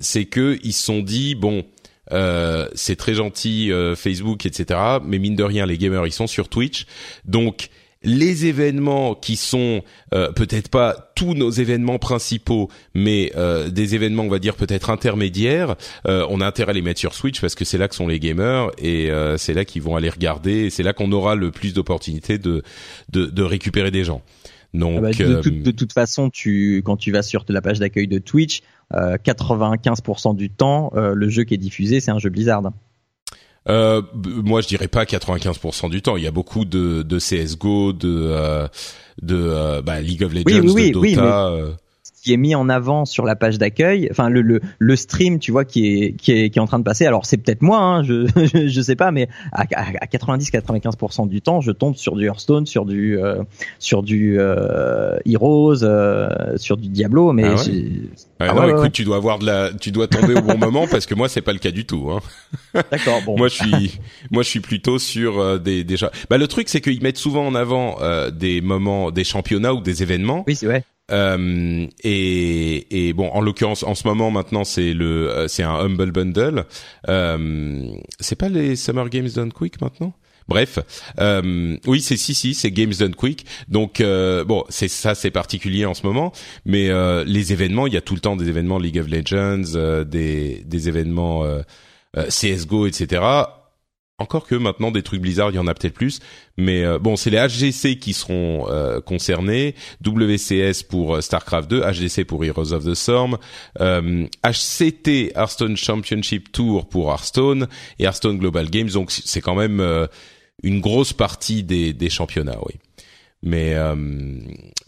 c'est que ils sont dit bon. euh, c'est très gentil euh, Facebook, etc. Mais mine de rien, les gamers ils sont sur Twitch, donc les événements qui sont euh, peut-être pas tous nos événements principaux, mais euh, des événements, on va dire peut-être intermédiaires, euh, on a intérêt à les mettre sur Switch parce que c'est là que sont les gamers et c'est là qu'ils vont aller regarder. Et c'est là qu'on aura le plus d'opportunités de, de, de récupérer des gens. Donc, ah bah, de, toute façon, tu quand tu vas sur la page d'accueil de Twitch, 95% du temps, le jeu qui est diffusé, c'est un jeu Blizzard. Euh, moi, je dirais pas 95% du temps. Il y a beaucoup de, de CS:GO, de euh, de euh, bah, League of Legends, de Dota qui est mis en avant sur la page d'accueil, enfin le, le, le stream, tu vois, qui est qui est, qui est en train de passer. Alors c'est peut-être moi, hein, je, je sais pas, mais à, à 90-95% du temps, je tombe sur du Hearthstone, sur du euh, sur du euh, Heroes, euh, sur du Diablo, mais ah ah non, écoute, tu dois avoir de la, tu dois tomber au bon moment parce que moi c'est pas le cas du tout. Hein. D'accord. Bon. moi je suis, moi je suis plutôt sur des des. Bah le truc c'est qu'ils mettent souvent en avant des moments, des championnats ou des événements. Oui, c'est vrai. Euh, et, et, bon, en l'occurrence, en ce moment maintenant, c'est le, euh, c'est un humble bundle. Euh, c'est pas les Summer Games Done Quick maintenant? Bref, euh, oui, c'est si si, c'est Games Done Quick. Donc euh, bon, c'est ça, c'est particulier en ce moment, mais euh, les événements, il y a tout le temps des événements League of Legends, euh, des des événements CS:GO, etc. Encore que maintenant des trucs Blizzard, il y en a peut-être plus, mais euh, bon, c'est les HGC qui seront euh, concernés, WCS pour euh, Starcraft 2, HGC pour Heroes of the Storm, HCT Hearthstone Championship Tour pour Hearthstone et Hearthstone Global Games. Donc c'est quand même une grosse partie des, des championnats, oui. Mais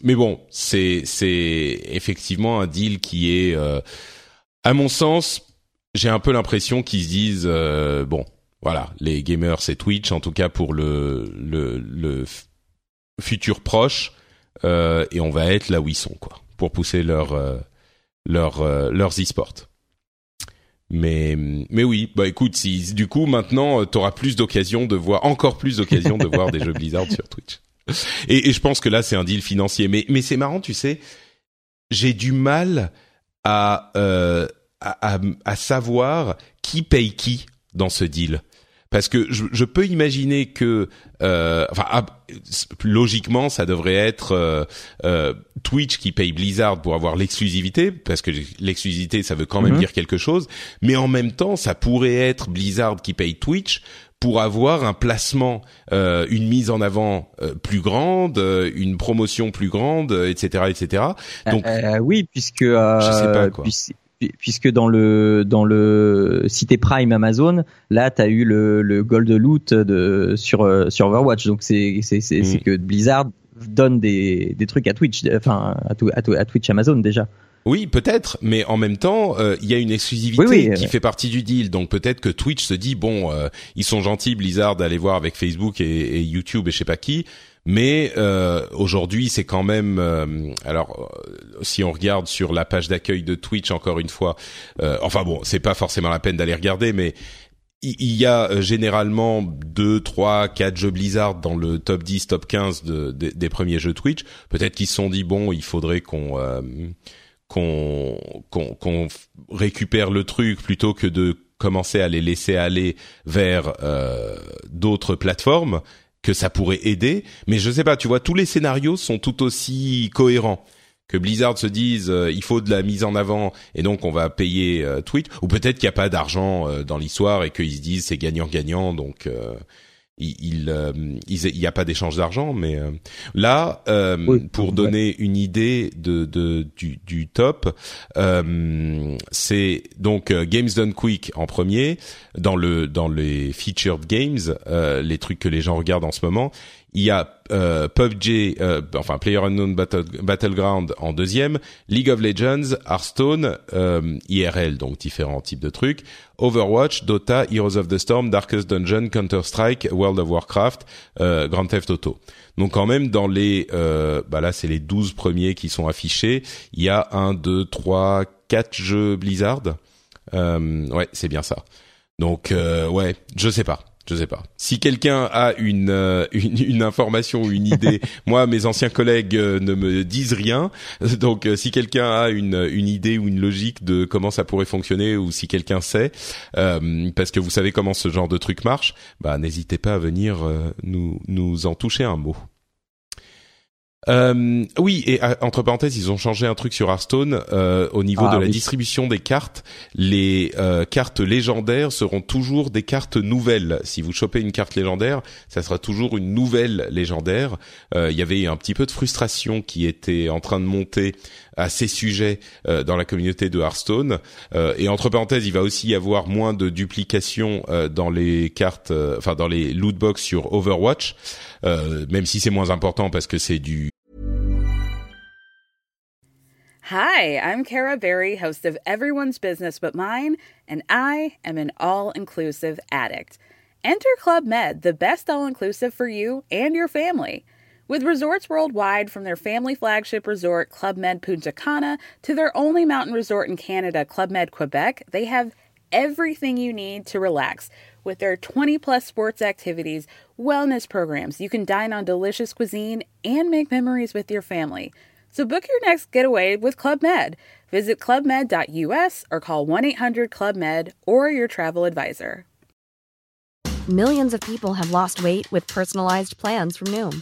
mais bon, c'est c'est effectivement un deal qui est, à mon sens, j'ai un peu l'impression qu'ils se disent bon voilà, les gamers c'est Twitch en tout cas pour le le, le futur proche euh, et on va être là où ils sont quoi pour pousser leur euh, leur euh, leurs e-sports. Mais mais oui, bah écoute, si du coup maintenant euh, tu auras plus d'occasions de voir encore plus d'occasions de voir des jeux Blizzard sur Twitch. Et, et je pense que là c'est un deal financier mais mais c'est marrant, tu sais, j'ai du mal à, euh, à, à à savoir qui paye qui dans ce deal parce que je, je peux imaginer que, euh, enfin, ah, logiquement, ça devrait être euh, euh, Twitch qui paye Blizzard pour avoir l'exclusivité, parce que l'exclusivité, ça veut quand même mhm. dire quelque chose. Mais en même temps, ça pourrait être Blizzard qui paye Twitch pour avoir un placement, euh, une mise en avant euh, plus grande, euh, une promotion plus grande, etc., etc. Donc, oui, puisque je sais pas quoi puisque dans le dans le Cité Prime Amazon, là tu as eu le, le gold loot de sur euh, sur Overwatch. Donc c'est c'est c'est mm. que Blizzard donne des des trucs à Twitch, enfin à, à, à Twitch Amazon déjà. Oui, peut-être, mais en même temps, euh, il y a une exclusivité qui fait partie du deal. Donc peut-être que Twitch se dit bon, euh, ils sont gentils Blizzard d'aller voir avec Facebook et, et, YouTube et je sais pas qui. Mais euh, aujourd'hui, c'est quand même. Euh, alors, euh, si on regarde sur la page d'accueil de Twitch, encore une fois, enfin bon, c'est pas forcément la peine d'aller regarder, mais il y a généralement deux, trois, quatre jeux Blizzard dans le top 10, top 15 de, des premiers jeux Twitch. Peut-être qu'ils se sont dit bon, il faudrait qu'on qu'on qu'on récupère le truc plutôt que de commencer à les laisser aller vers d'autres plateformes que ça pourrait aider, mais je sais pas, tu vois, tous les scénarios sont tout aussi cohérents. Que Blizzard se dise euh, il faut de la mise en avant et donc on va payer euh, Twitch, ou peut-être qu'il n'y a pas d'argent euh, dans l'histoire et qu'ils se disent c'est gagnant-gagnant, donc il euh, il n'y a pas d'échange d'argent mais euh, là euh, pour donner une idée de, de du, du top c'est donc Games Done Quick en premier dans le dans les featured games les trucs que les gens regardent en ce moment il y a euh, PUBG, euh, enfin Player Unknown Battleground en deuxième, League of Legends, Hearthstone, euh, IRL, donc différents types de trucs, Overwatch, Dota, Heroes of the Storm, Darkest Dungeon, Counter Strike, World of Warcraft, euh, Grand Theft Auto. Donc quand même dans les, bah là c'est les 12 premiers qui sont affichés. Il y a un, deux, trois, quatre jeux Blizzard. ouais, c'est bien ça. Donc ouais, je sais pas. Je sais pas. Si quelqu'un a une, euh, une, une information ou une idée, moi mes anciens collègues euh, ne me disent rien. Donc euh, si quelqu'un a une, une idée ou une logique de comment ça pourrait fonctionner ou si quelqu'un sait, parce que vous savez comment ce genre de truc marche, bah n'hésitez pas à venir nous nous en toucher un mot. Euh, oui, et euh, entre parenthèses, ils ont changé un truc sur Hearthstone euh, au niveau ah de la distribution des cartes. Les euh, cartes légendaires seront toujours des cartes nouvelles. Si vous chopez une carte légendaire, ça sera toujours une nouvelle légendaire. Euh, il y avait un petit peu de frustration qui était en train de monter à ces sujets dans la communauté de Hearthstone. et entre parenthèses, il va aussi y avoir moins de duplication dans les cartes, enfin dans les loot box sur Overwatch. même si c'est moins important parce que c'est du Hi, I'm Kara Berry, host of Everyone's Business But Mine, and I am an all inclusive addict. Enter Club Med, the best all inclusive for you and your family. With resorts worldwide, from their family flagship resort, Club Med Punta Cana, to their only mountain resort in Canada, Club Med Quebec, they have everything you need to relax. With their 20 plus sports activities, wellness programs, you can dine on delicious cuisine and make memories with your family. So book your next getaway with Club Med. Visit clubmed.us or call 1-800-CLUB-MED or your travel advisor. Millions of people have lost weight with personalized plans from Noom,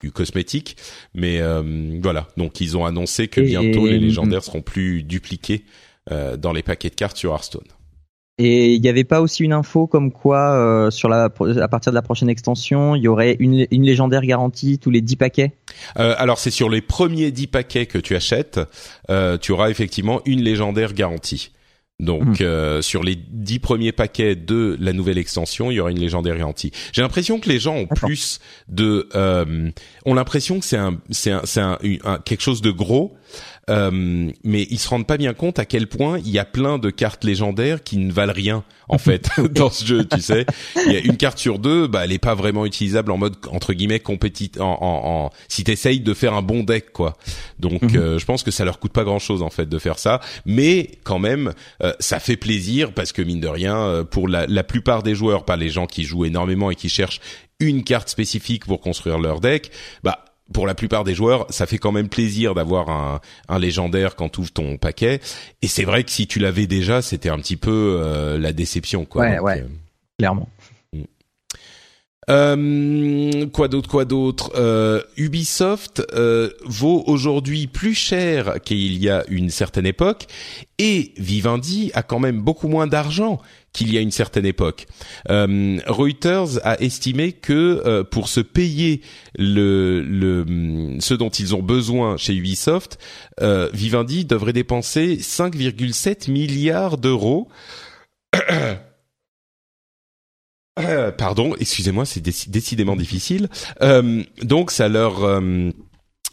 Du cosmétique, mais euh, voilà. Donc ils ont annoncé que bientôt les légendaires seront plus dupliqués euh, dans les paquets de cartes sur Hearthstone. Et il n'y avait pas aussi une info comme quoi euh, sur la à partir de la prochaine extension, il y aurait une, une légendaire garantie tous les 10 paquets? Alors c'est sur les premiers 10 paquets que tu achètes, tu auras effectivement une légendaire garantie. Donc hmm. euh, sur les 10 premiers paquets de la nouvelle extension, il y aura une légendaire garantie. J'ai l'impression que les gens ont plus de euh, ont l'impression que c'est un c'est un, c'est un, quelque chose de gros euh, mais ils se rendent pas bien compte à quel point il y a plein de cartes légendaires qui ne valent rien en fait dans ce jeu. Tu sais, il y a une carte sur deux, bah elle est pas vraiment utilisable en mode entre guillemets compétit en, en, en si t'essayes de faire un bon deck quoi. Donc mhm. euh, je pense que ça leur coûte pas grand chose en fait de faire ça, mais quand même euh, ça fait plaisir parce que mine de rien pour la, la plupart des joueurs, pas les gens qui jouent énormément et qui cherchent une carte spécifique pour construire leur deck, bah pour la plupart des joueurs, ça fait quand même plaisir d'avoir un, un légendaire quand tu ouvres ton paquet. Et c'est vrai que si tu l'avais déjà, c'était un petit peu euh, la déception, quoi. Ouais, ouais, euh, clairement. Hmm. Euh, quoi d'autre, quoi d'autre euh, Ubisoft euh, vaut aujourd'hui plus cher qu'il y a une certaine époque, et Vivendi a quand même beaucoup moins d'argent qu'il y a une certaine époque. Euh, Reuters a estimé que euh, pour se payer le, le, ce dont ils ont besoin chez Ubisoft, euh, Vivendi devrait dépenser 5,7 milliards d'euros. Pardon, excusez-moi, c'est décidément difficile. Donc ça leur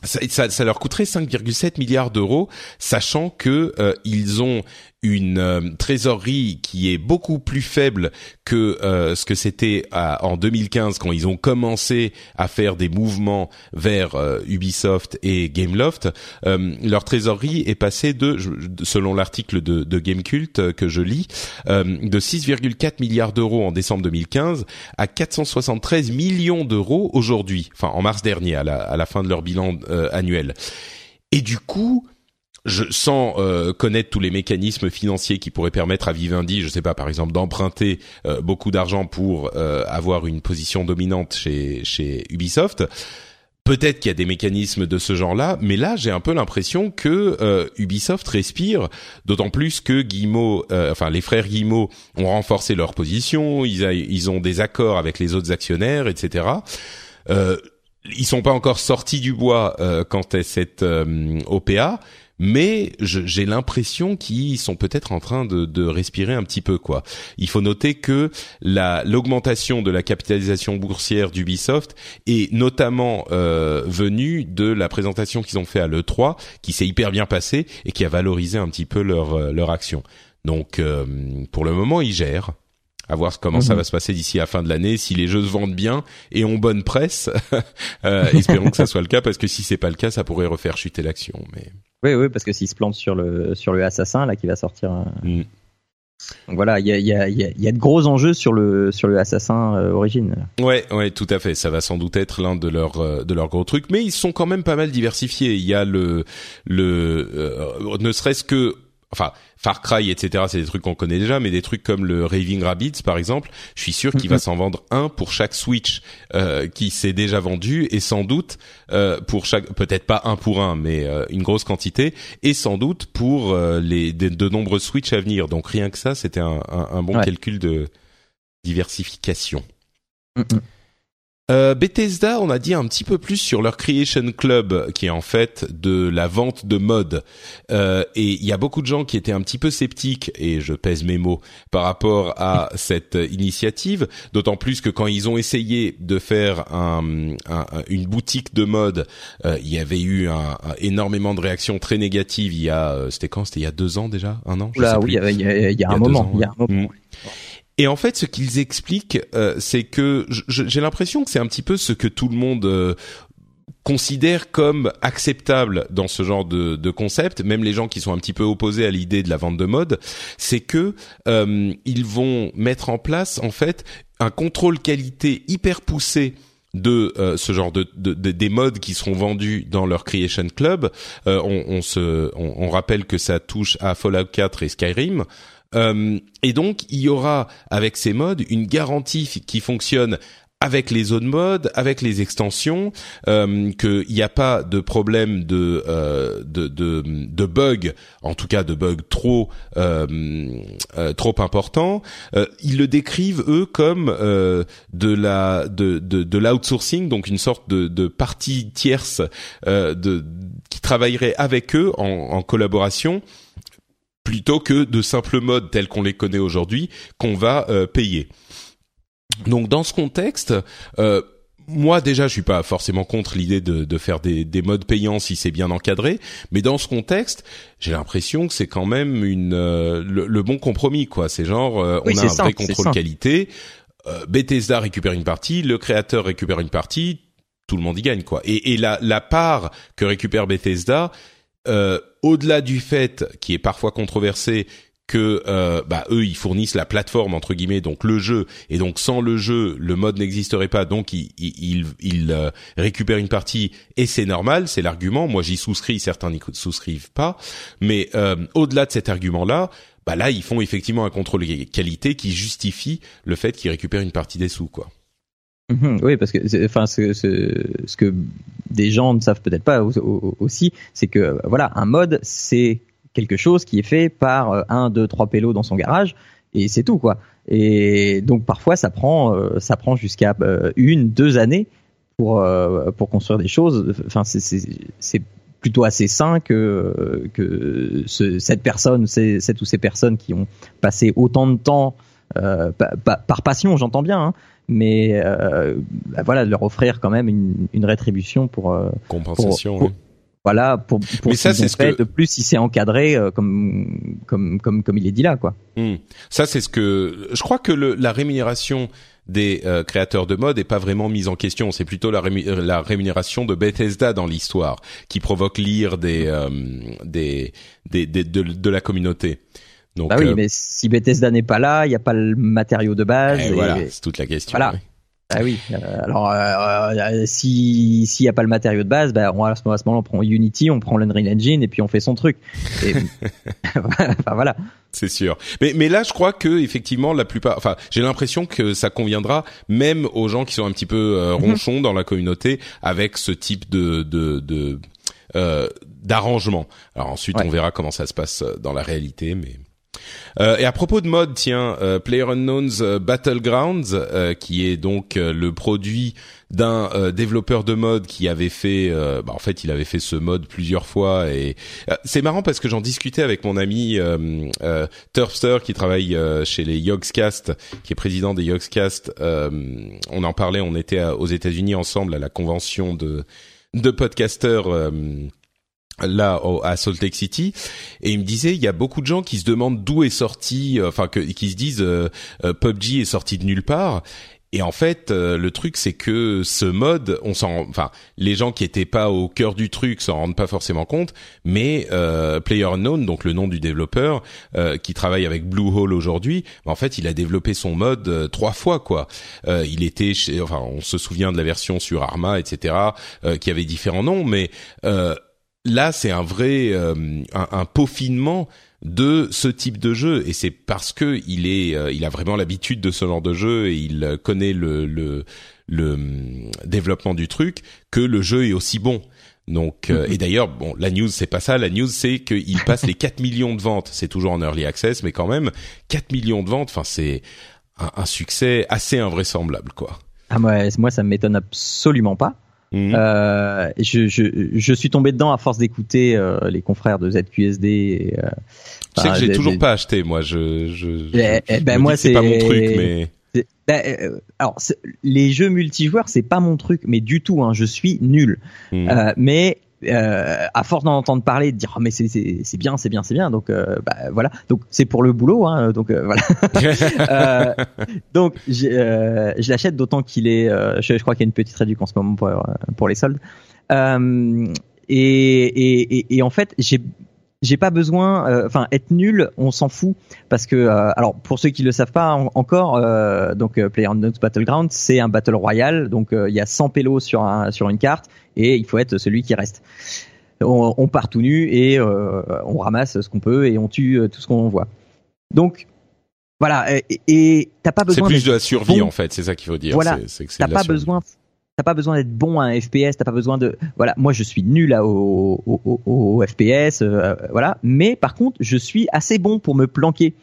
ça, leur coûterait 5,7 milliards d'euros, sachant que ils ont une euh, trésorerie qui est beaucoup plus faible que euh, ce que c'était en 2015 quand ils ont commencé à faire des mouvements vers Ubisoft et Gameloft. leur trésorerie est passée de, selon l'article de, de Gamecult que je lis, de 6,4 milliards d'euros en décembre 2015 à 473 millions d'euros aujourd'hui, enfin en mars dernier à la, à la fin de leur bilan euh, annuel. Et du coup, je, sans euh, connaître tous les mécanismes financiers qui pourraient permettre à Vivendi, je sais pas, par exemple, d'emprunter euh, beaucoup d'argent pour avoir une position dominante chez, chez Ubisoft. Peut-être qu'il y a des mécanismes de ce genre-là, mais là j'ai un peu l'impression que Ubisoft respire, d'autant plus que Guillemot, enfin les frères Guillemot ont renforcé leur position, ils, ils ont des accords avec les autres actionnaires, etc. Euh, ils sont pas encore sortis du bois euh, quant à cette euh, OPA, mais j'ai l'impression qu'ils sont peut-être en train de, de, respirer un petit peu quoi. Il faut noter que la l'augmentation de la capitalisation boursière d'Ubisoft est notamment euh, venue de la présentation qu'ils ont fait à l'E3, qui s'est hyper bien passée et qui a valorisé un petit peu leur euh, leur action. Donc euh, pour le moment, ils gèrent à voir comment ça mhm. va se passer d'ici la fin de l'année, si les jeux se vendent bien et ont bonne presse. euh, espérons que ça soit le cas, parce que si c'est pas le cas, ça pourrait refaire chuter l'action. Mais oui, oui, parce que s'ils se plantent sur le sur le assassin là qui va sortir. Euh, mm. Donc voilà, il y a, y, a, y a de gros enjeux sur le sur le assassin euh, origine. Ouais, ouais, tout à fait. Ça va sans doute être l'un de leurs euh, de leurs gros trucs, mais ils sont quand même pas mal diversifiés. Il y a le le ne serait-ce que enfin Far Cry, etc. C'est des trucs qu'on connaît déjà, mais des trucs comme le Raving Rabbids, par exemple, je suis sûr qu'il va s'en vendre un pour chaque Switch euh, qui s'est déjà vendu, et sans doute euh, pour chaque, peut-être pas un pour un, mais euh, une grosse quantité, et sans doute pour euh, les de, nombreux Switch à venir. Donc rien que ça, c'était un, un, bon calcul de diversification. Euh, Bethesda, on a dit un petit peu plus sur leur Creation Club, qui est en fait de la vente de mode. Euh, et il y a beaucoup de gens qui étaient un petit peu sceptiques, et je pèse mes mots, par rapport à cette initiative. D'autant plus que quand ils ont essayé de faire un, une boutique de mode, euh, il y avait eu un, énormément de réactions très négatives. Il y a, c'était quand? C'était il y a deux ans déjà, un an? Là, oui, il y, a, un moment. il y a un moment. Et en fait, ce qu'ils expliquent, euh, c'est que j'ai l'impression que c'est un petit peu ce que tout le monde euh, considère comme acceptable dans ce genre de, concept, même les gens qui sont un petit peu opposés à l'idée de la vente de mode, c'est que euh, ils vont mettre en place en fait un contrôle qualité hyper poussé de ce genre de, de, des modes qui seront vendus dans leur Creation Club. on, on, rappelle que ça touche à Fallout 4 et Skyrim. Euh, et donc, il y aura avec ces modes une garantie qui fonctionne avec les zones mode, avec les extensions, euh, qu'il n'y a pas de problème de, euh, de, de, de bug, en tout cas de bug trop trop important. Ils le décrivent eux comme de la de de, de l'outsourcing, donc une sorte de, de partie tierce qui travaillerait avec eux en, en collaboration plutôt que de simples modes tels qu'on les connaît aujourd'hui qu'on va euh, payer. Donc dans ce contexte, euh, moi déjà je suis pas forcément contre l'idée de, de, faire des, des modes payants si c'est bien encadré, mais dans ce contexte, j'ai l'impression que c'est quand même une euh, le, bon compromis quoi. C'est genre on a un vrai contrôle qualité. Bethesda récupère une partie, le créateur récupère une partie, tout le monde y gagne quoi. Et, et la, la part que récupère Bethesda, euh, au-delà du fait qui est parfois controversé que euh, bah, eux ils fournissent la plateforme entre guillemets donc le jeu et donc sans le jeu le mode n'existerait pas donc ils ils euh, récupèrent une partie et c'est normal c'est l'argument moi j'y souscris certains n'y souscrivent pas mais euh, au-delà de cet argument là bah là ils font effectivement un contrôle qualité qui justifie le fait qu'ils récupèrent une partie des sous quoi Mhm, oui, parce que enfin ce, ce, que des gens ne savent peut-être pas aussi, c'est que voilà, un mode c'est quelque chose qui est fait par euh, un, deux, trois pélos dans son garage et c'est tout quoi. Et donc parfois ça prend euh, ça prend jusqu'à euh, une, deux années pour pour construire des choses. Enfin c'est plutôt assez sain que que ce, cette personne, cette ou ces personnes qui ont passé autant de temps euh, par, passion, j'entends bien, hein, mais euh, bah voilà, de leur offrir quand même une, une rétribution pour euh, compensation. Pour, Voilà, pour, pour mais ça c'est ce que de plus si c'est encadré euh, comme comme comme comme il est dit là quoi. Hmm. Ça c'est ce que je crois que le, la rémunération des euh, créateurs de mode est pas vraiment mise en question. C'est plutôt la, la, rémunération de Bethesda dans l'histoire qui provoque l'ire des, des, des, des de, de, la communauté. Donc, bah oui, euh, mais si Bethesda n'est pas là, il n'y a pas le matériau de base. Eh, et, voilà, c'est toute la question. Voilà. Ah oui. Euh, alors, euh, si s'il n'y a pas le matériau de base, bah, on, à ce moment-là, on prend Unity, on prend l'Unreal Engine et puis on fait son truc. Et, enfin voilà. C'est sûr. Mais mais là, je crois que effectivement, la plupart, enfin, j'ai l'impression que ça conviendra même aux gens qui sont un petit peu mhm. ronchons dans la communauté avec ce type de de, de euh, d'arrangement. Alors ensuite, on verra comment ça se passe dans la réalité, mais Euh, et à propos de mode, tiens, euh, PlayerUnknown's euh, Battlegrounds, euh, qui est donc le produit d'un développeur de mode qui avait fait, bah, en fait, il avait fait ce mode plusieurs fois et c'est marrant parce que j'en discutais avec mon ami Turfster qui travaille chez les Yogscast, qui est président des Yogscast. on en parlait, on était aux États-Unis ensemble à la convention de de podcasters là à Salt Lake City et il me disait il y a beaucoup de gens qui se demandent d'où est sorti euh, enfin que qui se disent euh, euh, PUBG est sorti de nulle part et en fait, le truc c'est que ce mode, on s'en, enfin, les gens qui étaient pas au cœur du truc s'en rendent pas forcément compte, mais euh, PlayerUnknown, donc le nom du développeur qui travaille avec Bluehole aujourd'hui, en fait, il a développé son mode trois fois quoi. il était, chez, enfin, on se souvient de la version sur Arma, etc., qui avait différents noms, mais là, c'est un vrai euh, un, peaufinement de ce type de jeu. Et c'est parce que il est euh, il a vraiment l'habitude de ce genre de jeu et il connaît le le, le hum, développement du truc que le jeu est aussi bon. Donc euh, et d'ailleurs bon la news c'est pas ça. La news c'est qu'il passe les 4 millions de ventes. C'est toujours en early access mais quand même 4 millions de ventes enfin c'est un, un, succès assez invraisemblable quoi. Ah moi moi ça m'étonne absolument pas Mhm. Euh, je, je, je, suis tombé dedans à force d'écouter euh, les confrères de ZQSD. Et, euh, tu sais que j'ai toujours pas acheté, moi. Je, je, eh, eh, ben moi c'est pas mon truc, mais. Ben, alors les jeux multijoueurs c'est pas mon truc mais du tout hein, je suis nul mhm. euh, mais euh, à force d'en entendre parler, de dire oh, mais c'est c'est bien, c'est bien, c'est bien. Donc euh, bah, voilà. Donc c'est pour le boulot. Hein, donc euh, voilà. Donc je l'achète d'autant qu'il est. Je, je, crois qu'il y a une petite réduction en ce moment pour pour les soldes. Et, et, et, et, en fait j'ai j'ai pas besoin, euh, enfin être nul, on s'en fout parce que euh, alors pour ceux qui le savent pas encore, euh, donc PlayerUnknown's Battleground c'est un battle royale, donc il y a 100 pélos sur un, sur une carte et il faut être celui qui reste. On, on part tout nu et on ramasse ce qu'on peut et on tue tout ce qu'on voit. Donc voilà, et t'as pas besoin. C'est plus de la survie en fait, c'est ça qu'il faut dire. Voilà, t'as pas besoin T'as pas besoin d'être bon à un FPS, t'as pas besoin de voilà. Moi, je suis nul au, au, au, FPS, euh, voilà. Mais par contre, je suis assez bon pour me planquer.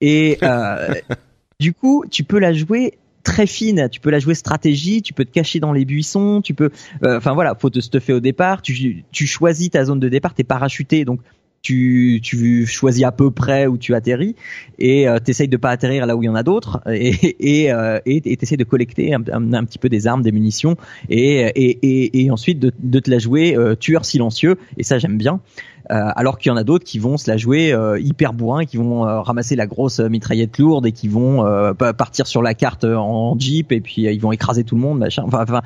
Et euh, du coup, tu peux la jouer très fine. Tu peux la jouer stratégie, tu peux te cacher dans les buissons, tu peux. Euh, enfin voilà, faut te stuffer au départ. Tu, tu choisis ta zone de départ, t'es parachuté, donc tu, tu choisis à peu près où tu atterris et euh, t'essayes de pas atterrir là où il y en a d'autres et et euh, et t'essayes de collecter un, petit peu des armes, des munitions et et, et, ensuite de, de te la jouer euh, tueur silencieux et ça j'aime bien. Euh, alors qu'il y en a d'autres qui vont se la jouer euh, hyper bourrin, qui vont euh, ramasser la grosse mitraillette lourde et qui vont partir sur la carte en jeep et puis ils vont écraser tout le monde, machin. Enfin, enfin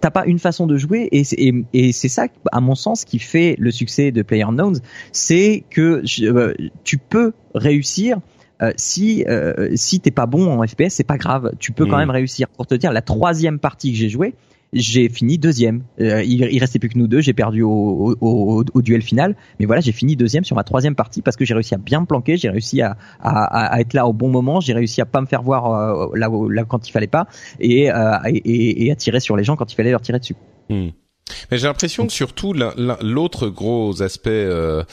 t'as pas une façon de jouer et c'est, et, c'est ça, à mon sens, qui fait le succès de PlayerUnknown's, c'est que tu peux réussir si si t'es pas bon en FPS, c'est pas grave, tu peux quand mmh. même réussir. Pour te dire, la troisième partie que j'ai jouée, j'ai fini deuxième. Euh, il, il, restait plus que nous deux. J'ai perdu au, au, au, duel final, mais voilà, j'ai fini deuxième sur ma troisième partie parce que j'ai réussi à bien me planquer, j'ai réussi à, à, à, être là au bon moment, j'ai réussi à pas me faire voir euh, là, là, quand il fallait pas et, euh, et, et, à tirer sur les gens quand il fallait leur tirer dessus. Hmm. Mais j'ai l'impression que surtout l'autre gros aspect euh,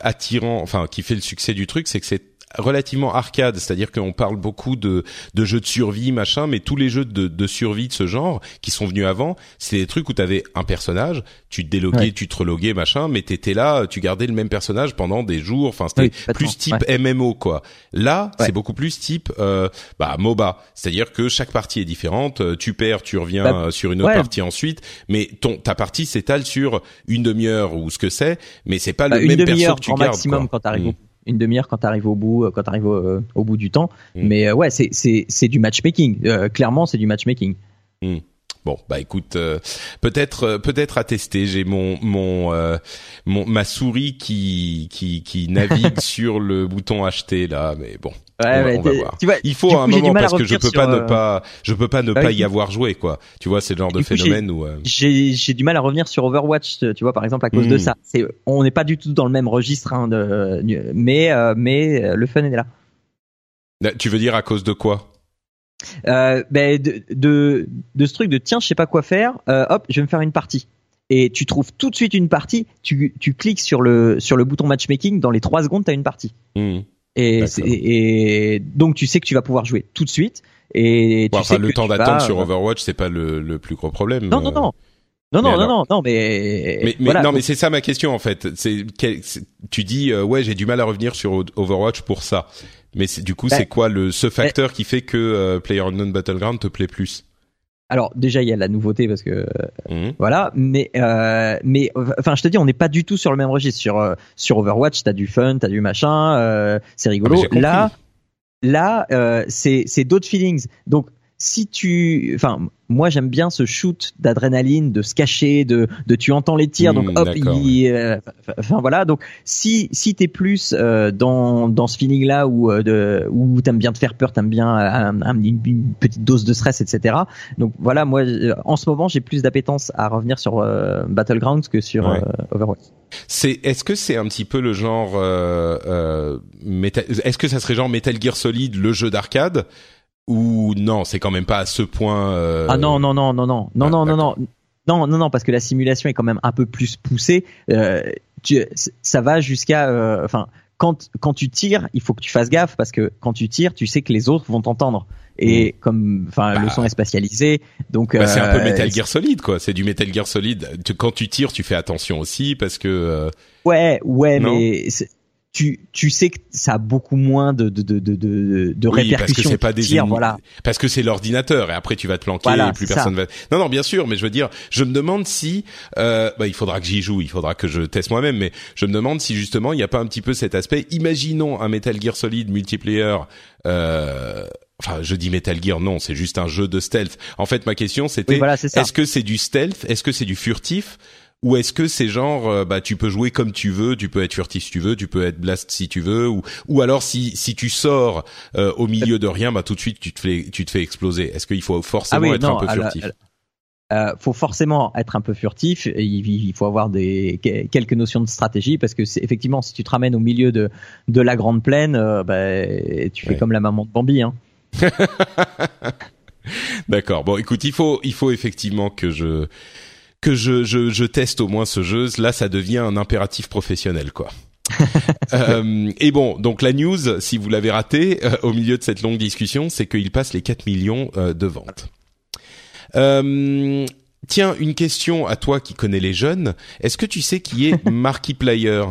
attirant, enfin qui fait le succès du truc, c'est que c'est relativement arcade, c'est-à-dire qu'on parle beaucoup de, de jeux de survie, machin, mais tous les jeux de, de survie de ce genre qui sont venus avant, c'est des trucs où tu avais un personnage, tu te déloguais, tu te reloguais, machin, mais t'étais là, tu gardais le même personnage pendant des jours, enfin c'était plus type MMO quoi. Là, c'est beaucoup plus type euh, bah MOBA, c'est-à-dire que chaque partie est différente, euh, tu perds, tu reviens bah, euh, sur une autre partie ensuite, mais ton ta partie s'étale sur une demi-heure ou ce que c'est, mais c'est pas le bah, même perso que tu gardes. maximum quand t'arrives une demi-heure quand tu arrives au bout, euh, quand tu arrives euh, au, bout du temps. Mm. Mais euh, ouais, c'est c'est c'est du matchmaking. clairement, c'est du matchmaking. Mm. Bon, bah écoute, peut-être peut-être à tester. J'ai mon mon mon ma souris qui qui qui navigue sur le bouton acheter là, mais bon. Ouais, on, va, voir. Tu vois, il faut un moment parce que je peux pas ne pas, je peux pas ne bah pas y avoir joué quoi. Tu vois, c'est le genre de phénomène où euh... j'ai du mal à revenir sur Overwatch. Tu vois, par exemple à cause de hmm. ça. C'est, on n'est pas du tout dans le même registre, hein, de, mais euh, mais euh, le fun est là. Tu veux dire à cause de quoi? Euh, ben de, de, de ce truc de tiens je sais pas quoi faire euh, hop je vais me faire une partie et tu trouves tout de suite une partie tu, tu cliques sur le sur le bouton matchmaking dans les trois secondes tu as une partie hmm. Et, et, donc tu sais que tu vas pouvoir jouer tout de suite. Et tu sais le que temps d'attente sur Overwatch, c'est pas le, le, plus gros problème. Non, non, non. Non, non, non, non, non, mais, mais, mais non, mais c'est ça ma question en fait. C'est, tu dis ouais, j'ai du mal à revenir sur Overwatch pour ça. Mais du coup, c'est quoi le ce facteur qui fait que euh, PlayerUnknown Battleground te plaît plus? Alors déjà il y a la nouveauté parce que mmh. voilà, mais euh, mais enfin je te dis on n'est pas du tout sur le même registre. Sur euh, sur Overwatch t'as du fun t'as du machin euh, c'est rigolo. ah, là là euh, c'est c'est d'autres feelings. Donc si tu, enfin, moi j'aime bien ce shoot d'adrénaline, de se cacher, de, de tu entends les tirs, donc Hmm, hop, d'accord, il, euh, enfin voilà. Donc si si t'es plus euh, dans dans ce feeling là où euh, de où t'aimes bien te faire peur, t'aimes bien un- un- une, petite dose de stress, etc. Donc voilà, moi euh, en ce moment j'ai plus d'appétence à revenir sur euh, Battlegrounds que sur Ouais. euh, Overwatch. C'est est-ce que c'est un petit peu le genre euh, euh, est-ce que ça serait genre Metal Gear Solid le jeu d'arcade ou non, c'est quand même pas à ce point euh, Ah non non non non non non Ah, non non non non non non parce que la simulation est quand même un peu plus poussée. Euh, tu, ça va jusqu'à euh, enfin quand quand tu tires, il faut que tu fasses gaffe parce que quand tu tires, tu sais que les autres vont t'entendre. Et comme enfin Bah. le son est spatialisé, donc Bah, c'est un peu euh, Metal Gear Solid quoi, c'est du Metal Gear Solid. Quand tu tires, tu fais attention aussi parce que euh, Ouais, ouais, Non mais tu tu sais que ça a beaucoup moins de de de de de, oui, répercussions. parce que c'est pas des voilà. parce que c'est l'ordinateur et après tu vas te planquer Voilà, et plus personne va non non bien sûr mais je veux dire je me demande si euh, bah, il faudra que j'y joue il faudra que je teste moi-même mais je me demande si justement il n'y a pas un petit peu cet aspect imaginons un Metal Gear Solid multiplayer euh, Enfin, je dis Metal Gear, non, c'est juste un jeu de stealth. En fait, ma question, c'était, Oui, voilà, c'est ça. est-ce que c'est du stealth, est-ce que c'est du furtif, ou est-ce que c'est genre, euh, bah, tu peux jouer comme tu veux, tu peux être furtif si tu veux, tu peux être blast si tu veux, ou, ou alors si si tu sors euh, au milieu de rien, bah tout de suite tu te fais tu te fais exploser. Est-ce qu'il faut forcément être un peu alors, furtif? euh, faut forcément être un peu furtif. Il, il faut avoir des que- quelques notions de stratégie parce que c'est effectivement si tu te ramènes au milieu de de la grande plaine, euh, bah, tu fais Ouais. comme la maman de Bambi. Hein. D'accord. Bon, écoute, il faut il faut effectivement que je que je, je je teste au moins ce jeu. Là, ça devient un impératif professionnel, quoi. Euh, et bon, donc la news, si vous l'avez raté euh, au milieu de cette longue discussion, c'est qu'il passe les 4 millions euh, de ventes. Tiens, une question à toi qui connais les jeunes. Est-ce que tu sais qui est Markiplier?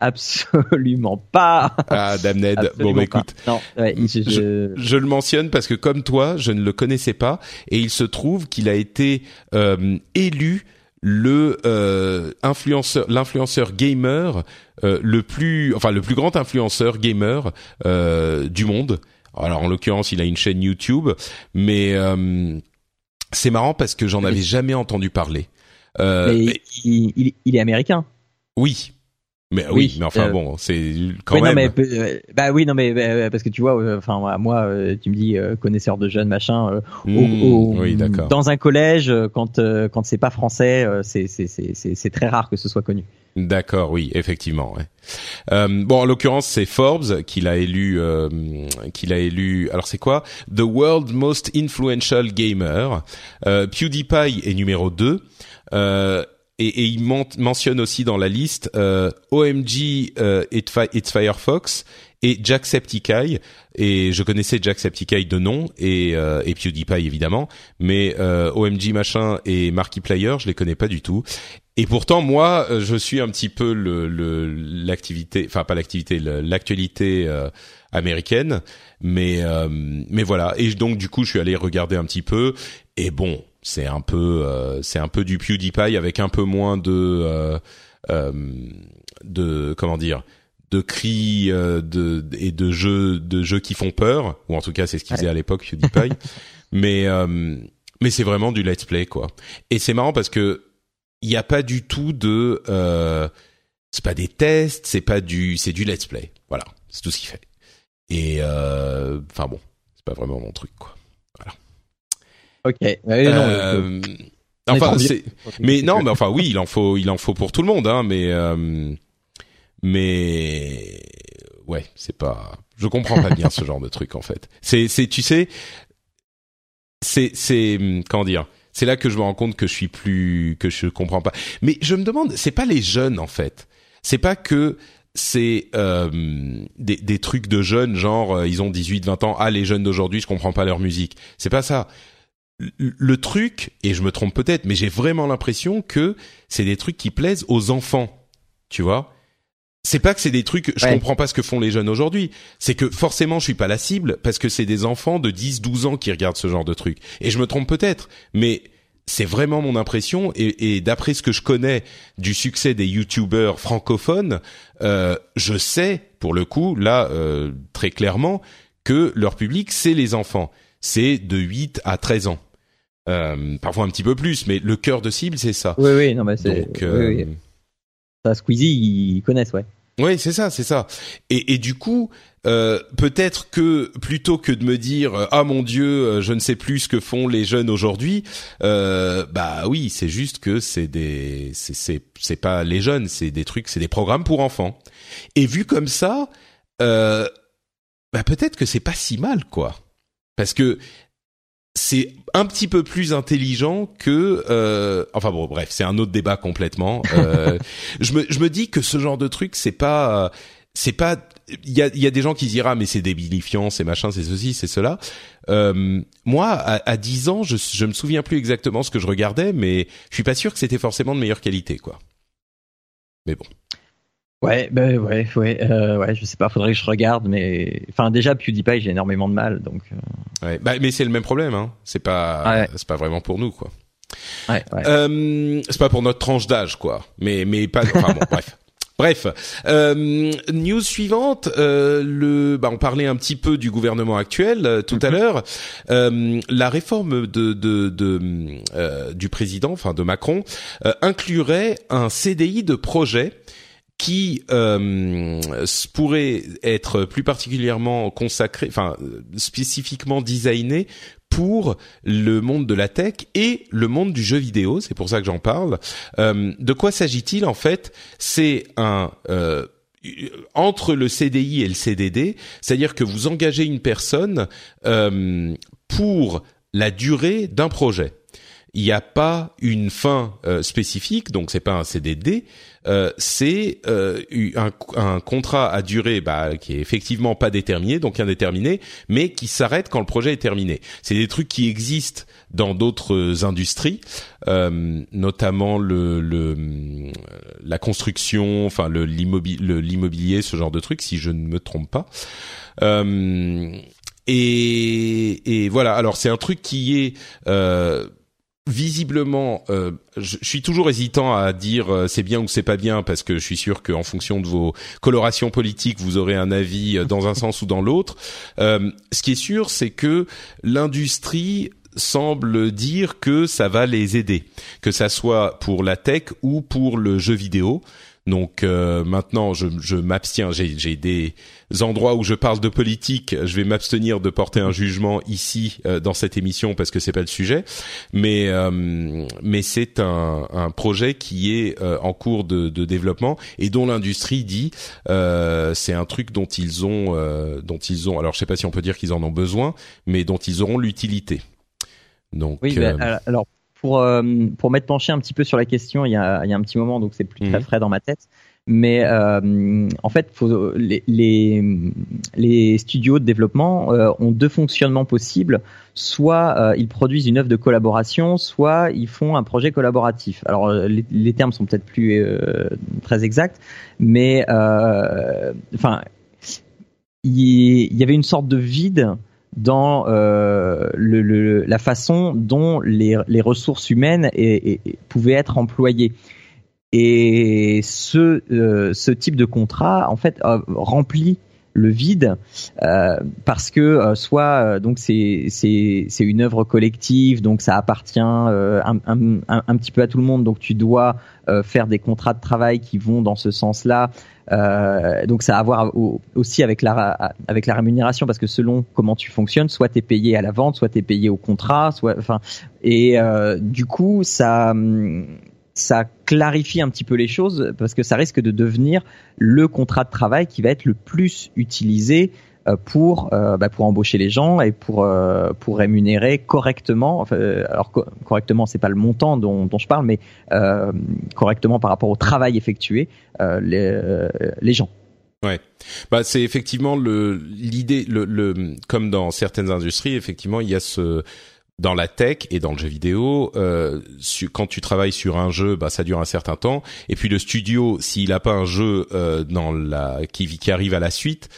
Absolument pas. Ah, Damned. Bon, bah écoute, Non, ouais, je- je- je le mentionne parce que comme toi, je ne le connaissais pas et il se trouve qu'il a été euh, élu le euh, influenceur, l'influenceur gamer euh, le plus, enfin le plus grand influenceur gamer euh, du monde. Alors en l'occurrence, il a une chaîne YouTube, mais euh, c'est marrant parce que j'en avais jamais entendu parler. Euh, mais mais- il, il- il est américain. oui, mais oui, Oui, mais enfin euh, bon, c'est quand oui, même. non, mais euh, bah oui, non, mais euh, parce que tu vois, enfin moi, moi, tu me dis connaisseur de jeunes machin. euh, au- au- oui. Dans un collège, quand quand c'est pas français, c'est c'est c'est c'est c'est très rare que ce soit connu. D'accord, oui, effectivement. Ouais. Euh, bon, en l'occurrence, c'est Forbes qui l'a élu. Euh, qui l'a élu. Alors, c'est quoi? The World Most Influential Gamer. Euh, PewDiePie est numéro 2. Et, et il men- mentionne aussi dans la liste euh, OMG euh, It's, Fi- It's Firefox et Jacksepticeye. Et je connaissais Jacksepticeye de nom et, euh, et PewDiePie évidemment, mais euh, OMG machin et Markiplier, je les connais pas du tout. Et pourtant, moi, euh, je suis un petit peu le l'activité, enfin pas l'activité, l'actualité euh, américaine, mais euh, mais voilà. Et donc du coup, je suis allé regarder un petit peu. Et bon, c'est un peu euh, c'est un peu du PewDiePie avec un peu moins de euh, euh, de comment dire de cris euh, de et de jeux de jeux qui font peur. Ou en tout cas c'est ce qu'il faisait à l'époque PewDiePie. Mais euh, mais c'est vraiment du let's play quoi. Et c'est marrant parce que il n'y a pas du tout de euh, c'est pas des tests c'est pas du c'est du let's play. Voilà. C'est tout ce qu'il fait. Et euh, enfin bon c'est pas vraiment mon truc quoi Ok. Ouais, non, euh, Euh, on est enfin c'est mais non, mais enfin oui, il en faut, il en faut pour tout le monde, hein. Mais euh, mais ouais, c'est pas. Je comprends pas bien ce genre de truc en fait. C'est c'est tu sais, c'est c'est comment dire. C'est là que je me rends compte que je suis plus que je comprends pas. Mais je me demande, c'est pas les jeunes en fait. C'est pas que c'est des, des, trucs de jeunes, genre ils ont 18-20 ans, ah les jeunes d'aujourd'hui, je comprends pas leur musique. C'est pas ça le truc, et je me trompe peut-être, mais j'ai vraiment l'impression que c'est des trucs qui plaisent aux enfants, tu vois. C'est pas que c'est des trucs, je comprends pas ce que font les jeunes aujourd'hui. C'est que forcément, je suis pas la cible parce que c'est des enfants de 10, 12 ans qui regardent ce genre de trucs. Et je me trompe peut-être, mais c'est vraiment mon impression. Et, d'après ce que je connais du succès des youtubeurs francophones, euh, je sais, pour le coup, là, euh, très clairement, que leur public, c'est les enfants. C'est de 8 à 13 ans. Euh, parfois un petit peu plus, mais le cœur de cible, c'est ça. Oui, oui, non, mais c'est. Donc, oui, Ça, Squeezie, ils connaissent, ouais. Oui, c'est ça, c'est ça. Et, et du coup, euh, peut-être que plutôt que de me dire euh, ah mon Dieu, euh, je ne sais plus ce que font les jeunes aujourd'hui, euh, bah oui, c'est juste que c'est des, c'est c'est c'est pas les jeunes, c'est des trucs, c'est des programmes pour enfants. Et vu comme ça, euh, bah peut-être que c'est pas si mal quoi, parce que c'est un petit peu plus intelligent que euh, enfin bon bref c'est un autre débat complètement. Euh, je me je me dis que ce genre de truc c'est pas c'est pas il y a il y a des gens qui diront ah, mais c'est débilifiant c'est machin c'est ceci c'est cela. Euh, moi à, à 10 ans je je me souviens plus exactement ce que je regardais mais je suis pas sûr que c'était forcément de meilleure qualité quoi. Mais bon Ouais, ben ouais, ouais, euh, ouais, je sais pas, faudrait que je regarde, mais enfin déjà PewDiePie j'ai énormément de mal, donc. Euh... Ouais, bah, mais c'est le même problème, hein. C'est pas, c'est pas vraiment pour nous, quoi. Ouais. ouais. Euh, c'est pas pour notre tranche d'âge, quoi. Mais mais pas. Enfin bon, bref. Bref, euh, news suivante. Euh, le, bah, on parlait un petit peu du gouvernement actuel euh, tout à mhm. l'heure. Euh, la réforme de, de, de euh, du président, enfin de Macron, inclurait un CDI de projet qui euh, pourrait être plus particulièrement consacré, enfin spécifiquement designé pour le monde de la tech et le monde du jeu vidéo. C'est pour ça que j'en parle. Euh, de quoi s'agit-il en fait? C'est un euh, entre le CDI et le CDD, c'est-à-dire que vous engagez une personne pour la durée d'un projet il n'y a pas une fin euh, spécifique, donc c'est pas un CDD, euh, c'est euh, un, un, contrat à durée bah, qui est effectivement pas déterminé, donc indéterminé, mais qui s'arrête quand le projet est terminé. C'est des trucs qui existent dans d'autres industries, euh, notamment le, le, la construction, enfin le l'immobilier, ce genre de trucs, si je ne me trompe pas. Euh, et, et, voilà. Alors c'est un truc qui est euh, visiblement, euh, je, suis toujours hésitant à dire euh, c'est bien ou c'est pas bien parce que je suis sûr qu'en fonction de vos colorations politiques, vous aurez un avis euh, dans un sens ou dans l'autre. ce qui est sûr, c'est que l'industrie semble dire que ça va les aider, que ça soit pour la tech ou pour le jeu vidéo. Donc euh, maintenant, je, je m'abstiens. J'ai des endroits où je parle de politique. Je vais m'abstenir de porter un jugement ici euh, dans cette émission parce que c'est pas le sujet. Mais euh, mais c'est un, un, projet qui est en cours de, de, développement et dont l'industrie dit c'est un truc dont ils ont dont ils ont. Alors je sais pas si on peut dire qu'ils en ont besoin, mais dont ils auront l'utilité. Donc oui, ben, alors pour euh, pour m'être penché un petit peu sur la question il y a, il y a un petit moment, donc c'est plus très mhm. frais dans ma tête. Mais euh, en fait, faut, les, les, les, studios de développement euh, ont deux fonctionnements possibles. Soit euh, ils produisent une œuvre de collaboration, soit ils font un projet collaboratif. Alors euh, les, les termes sont peut-être plus très exacts, mais enfin il y, avait une sorte de vide dans euh, le, le, la façon dont les, les ressources humaines pouvaient être employées. Et ce, euh, ce type de contrat, en fait, remplit le vide euh, parce que euh, soit euh, donc c'est c'est c'est une œuvre collective donc ça appartient un, un, un, petit peu à tout le monde donc tu dois faire des contrats de travail qui vont dans ce sens-là donc ça a à voir aussi avec la avec la rémunération parce que selon comment tu fonctionnes soit tu es payé à la vente soit tu es payé au contrat soit enfin et du coup ça ça clarifie un petit peu les choses parce que ça risque de devenir le contrat de travail qui va être le plus utilisé euh, pour euh, bah, pour embaucher les gens et pour euh, pour rémunérer correctement enfin, alors co correctement c'est pas le montant dont, dont je parle mais correctement par rapport au travail effectué les, les gens Ouais, bah c'est effectivement le l'idée le, le comme dans certaines industries effectivement il y a ce dans la tech et dans le jeu vidéo, euh, quand tu travailles sur un jeu, bah ça dure un certain temps. Et puis le studio, s'il a pas un jeu euh, dans la qui, qui arrive à la suite,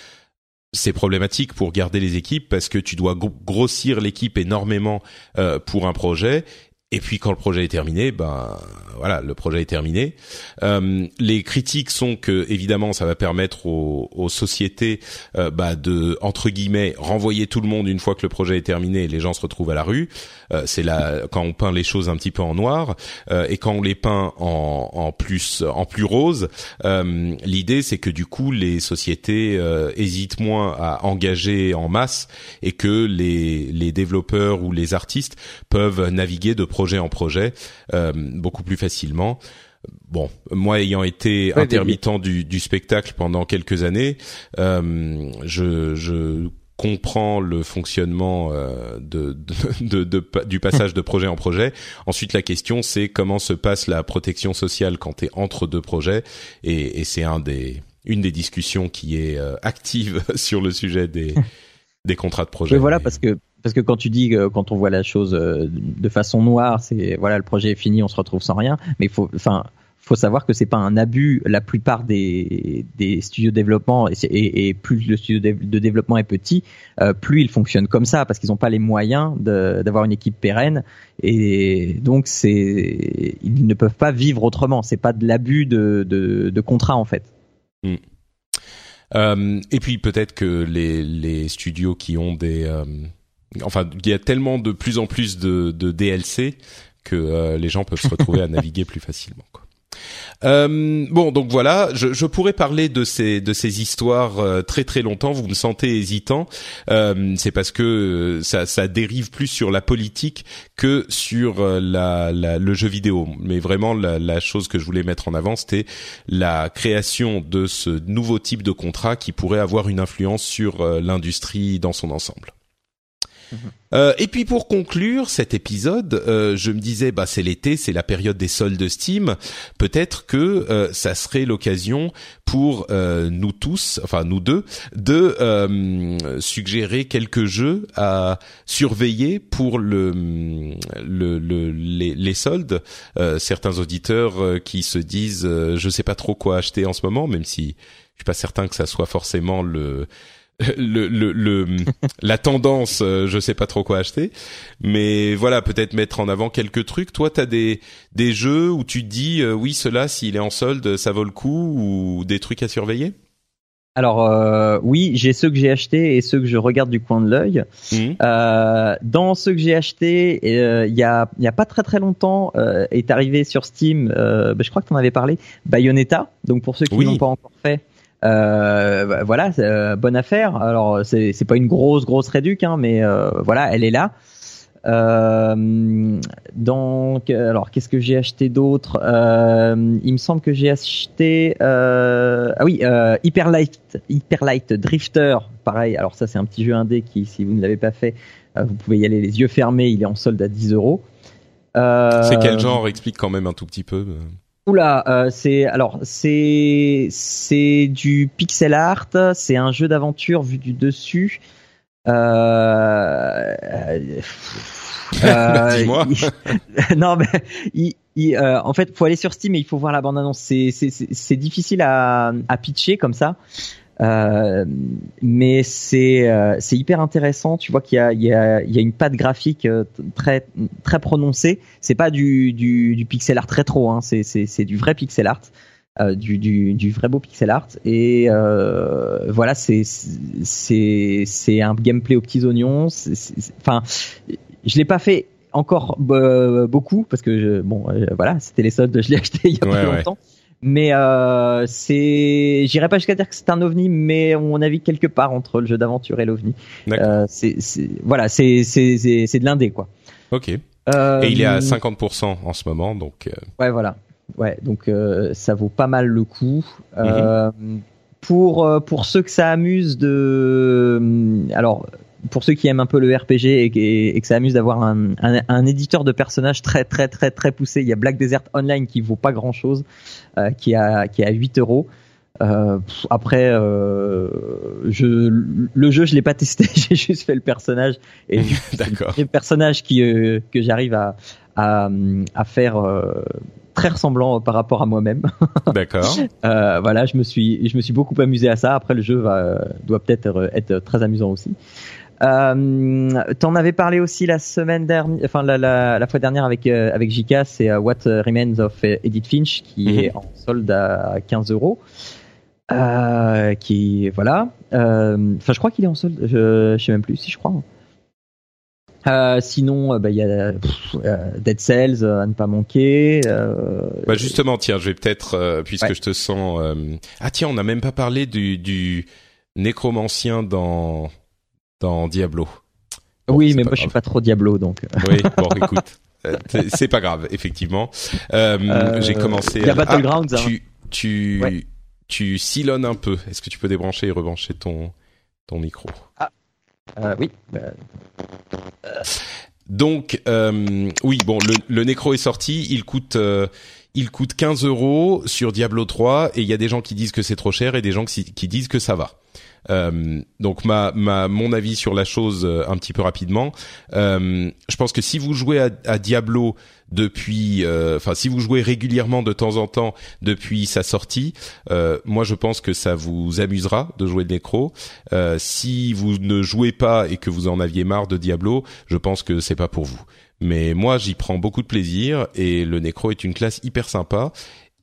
c'est problématique pour garder les équipes parce que tu dois grossir l'équipe énormément euh, pour un projet et puis quand le projet est terminé, ben voilà, le projet est terminé. Euh, les critiques sont que évidemment, ça va permettre aux, aux sociétés euh, bah, de entre guillemets renvoyer tout le monde une fois que le projet est terminé et les gens se retrouvent à la rue. Euh, c'est là quand on peint les choses un petit peu en noir euh, et quand on les peint en, en plus en plus rose. Euh, l'idée, c'est que du coup, les sociétés hésitent moins à engager en masse et que les les développeurs ou les artistes peuvent naviguer de en projet euh, beaucoup plus facilement. Bon, moi ayant été intermittent du, du, spectacle pendant quelques années, euh, je, je comprends le fonctionnement euh, de, de, de, du passage de projet en projet. Ensuite, la question c'est comment se passe la protection sociale quand tu es entre deux projets, et, et c'est un des une des discussions qui est euh, active sur le sujet des des contrats de projet. Mais voilà, parce que parce que quand tu dis que quand on voit la chose euh, de façon noire, c'est voilà le projet est fini, on se retrouve sans rien. Mais faut, enfin, faut savoir que c'est pas un abus. La plupart des, des studios de développement et, plus le studio de développement est petit, euh, plus il fonctionne comme ça parce qu'ils n'ont pas les moyens d'avoir une équipe pérenne et donc c'est ils ne peuvent pas vivre autrement. C'est pas de l'abus de, de, contrat en fait. Hmm. Euh, et puis peut-être que les, les studios qui ont des euh, enfin, il y a tellement de plus en plus de, de DLC que euh, les gens peuvent se retrouver à naviguer plus facilement. Quoi. Euh, bon, donc voilà, je, je, pourrais parler de ces de ces histoires euh, très très longtemps. Vous me sentez hésitant, euh, c'est parce que euh, ça, ça dérive plus sur la politique que sur la, la, le jeu vidéo. Mais vraiment, la, la, chose que je voulais mettre en avant, c'était la création de ce nouveau type de contrat qui pourrait avoir une influence sur l'industrie dans son ensemble. Euh, et puis pour conclure cet épisode, euh, je me disais, bah c'est l'été, c'est la période des soldes Steam. Peut-être que euh, ça serait l'occasion pour nous tous, enfin nous deux, de suggérer quelques jeux à surveiller pour le, le, les, les, soldes. certains auditeurs qui se disent, je sais pas trop quoi acheter en ce moment, même si je suis pas certain que ça soit forcément le le, le, le la tendance, euh, je sais pas trop quoi acheter, mais voilà, peut-être mettre en avant quelques trucs. Toi, t'as des des jeux où tu te dis euh, oui, cela s'il est en solde, ça vaut le coup ou des trucs à surveiller? Alors euh, oui, j'ai ceux que j'ai achetés et ceux que je regarde du coin de l'œil. Mmh. dans ceux que j'ai achetés, il y a il y a pas très très longtemps est arrivé sur Steam. Bah, je crois que tu en avais parlé. Bayonetta. Donc pour ceux qui n'ont pas encore fait, euh, bah, voilà, euh, bonne affaire. Alors c'est c'est pas une grosse grosse réduc, hein, mais euh, voilà, elle est là. Euh, donc, alors qu'est-ce que j'ai acheté d'autre? Euh, Il me semble que j'ai acheté euh, ah oui euh, Hyper Light Hyper Light Drifter. Pareil. Alors ça c'est un petit jeu indé qui, si vous ne l'avez pas fait, vous pouvez y aller les yeux fermés. Il est en solde à 10 euros. c'est quel genre? Explique quand même un tout petit peu. Oula, euh, c'est alors c'est c'est du pixel art, c'est un jeu d'aventure vu du dessus. Euh, euh, Dis-moi. non mais il, il, euh, en fait, faut aller sur Steam et il faut voir la bande annonce. C'est c'est c'est difficile à à pitcher comme ça. Euh, mais c'est euh, c'est hyper intéressant. Tu vois qu'il y a il y a il y a une patte graphique euh, très très prononcée. C'est pas du, du du pixel art rétro. Hein. C'est c'est c'est du vrai pixel art. Euh, du, du, du vrai beau pixel art et euh, voilà c'est c'est c'est un gameplay aux petits oignons enfin je l'ai pas fait encore beaucoup parce que je, bon voilà c'était les soldes je l'ai acheté il y a pas longtemps mais euh, c'est, j'irai pas jusqu'à dire que c'est un ovni, mais on navigue quelque part entre le jeu d'aventure et l'ovni. Euh, c'est, voilà, c'est c'est c'est de l'indé quoi. Ok. Euh, et il est à 50% en ce moment, donc. Euh. Ouais, voilà. Ouais, donc euh, ça vaut pas mal le coup. Mhm. pour pour ceux que ça amuse de, alors pour ceux qui aiment un peu le RPG et, que ça amuse d'avoir un, un, un, éditeur de personnages très très très très poussé, il y a Black Desert Online qui vaut pas grand chose, euh, qui a qui a 8 euros. Euh, après, euh, je, le jeu, je l'ai pas testé. J'ai juste fait le personnage et D'accord. le personnage qui euh, que j'arrive à, à à faire très ressemblant par rapport à moi-même. D'accord. Voilà, je me suis je me suis beaucoup amusé à ça. Après, le jeu va doit peut-être être très amusant aussi. Euh, T'en avais parlé aussi la semaine dernière, enfin la, la, la fois dernière avec euh, avec Jika, c'est euh, What Remains of Edith Finch qui Mhm. est en solde à 15 euros. Euh, qui voilà. Euh, Enfin, je crois qu'il est en solde. Je, je sais même plus si je crois. Euh, sinon, euh, bah, il y a pff, euh, Dead Cells euh, à ne pas manquer. Euh, Bah justement, tiens, je vais peut-être, euh, puisque Ouais. je te sens... euh, Ah tiens, on n'a même pas parlé du, du nécromancien dans, dans Diablo. Bon, oui, mais moi je suis grave. pas trop Diablo, donc. euh, Oui, bon, écoute, euh, c'est pas grave, effectivement. Euh, Euh, J'ai commencé... il y a à- Battlegrounds, Ah, hein. tu, tu, Ouais. tu silonnes un peu. Est-ce que tu peux débrancher et rebrancher ton, ton micro? Euh, oui. Donc, oui, bon, le, le Necro est sorti, il coûte, il coûte 15 euros sur Diablo 3, et il y a des gens qui disent que c'est trop cher et des gens qui, qui disent que ça va. Euh, donc ma, ma mon avis sur la chose euh, un petit peu rapidement. Euh, je pense que si vous jouez à, à Diablo depuis, enfin si vous jouez régulièrement de temps en temps depuis sa sortie, moi je pense que ça vous amusera de jouer le Necro. Si vous ne jouez pas et que vous en aviez marre de Diablo, je pense que c'est pas pour vous. Mais moi j'y prends beaucoup de plaisir et le Necro est une classe hyper sympa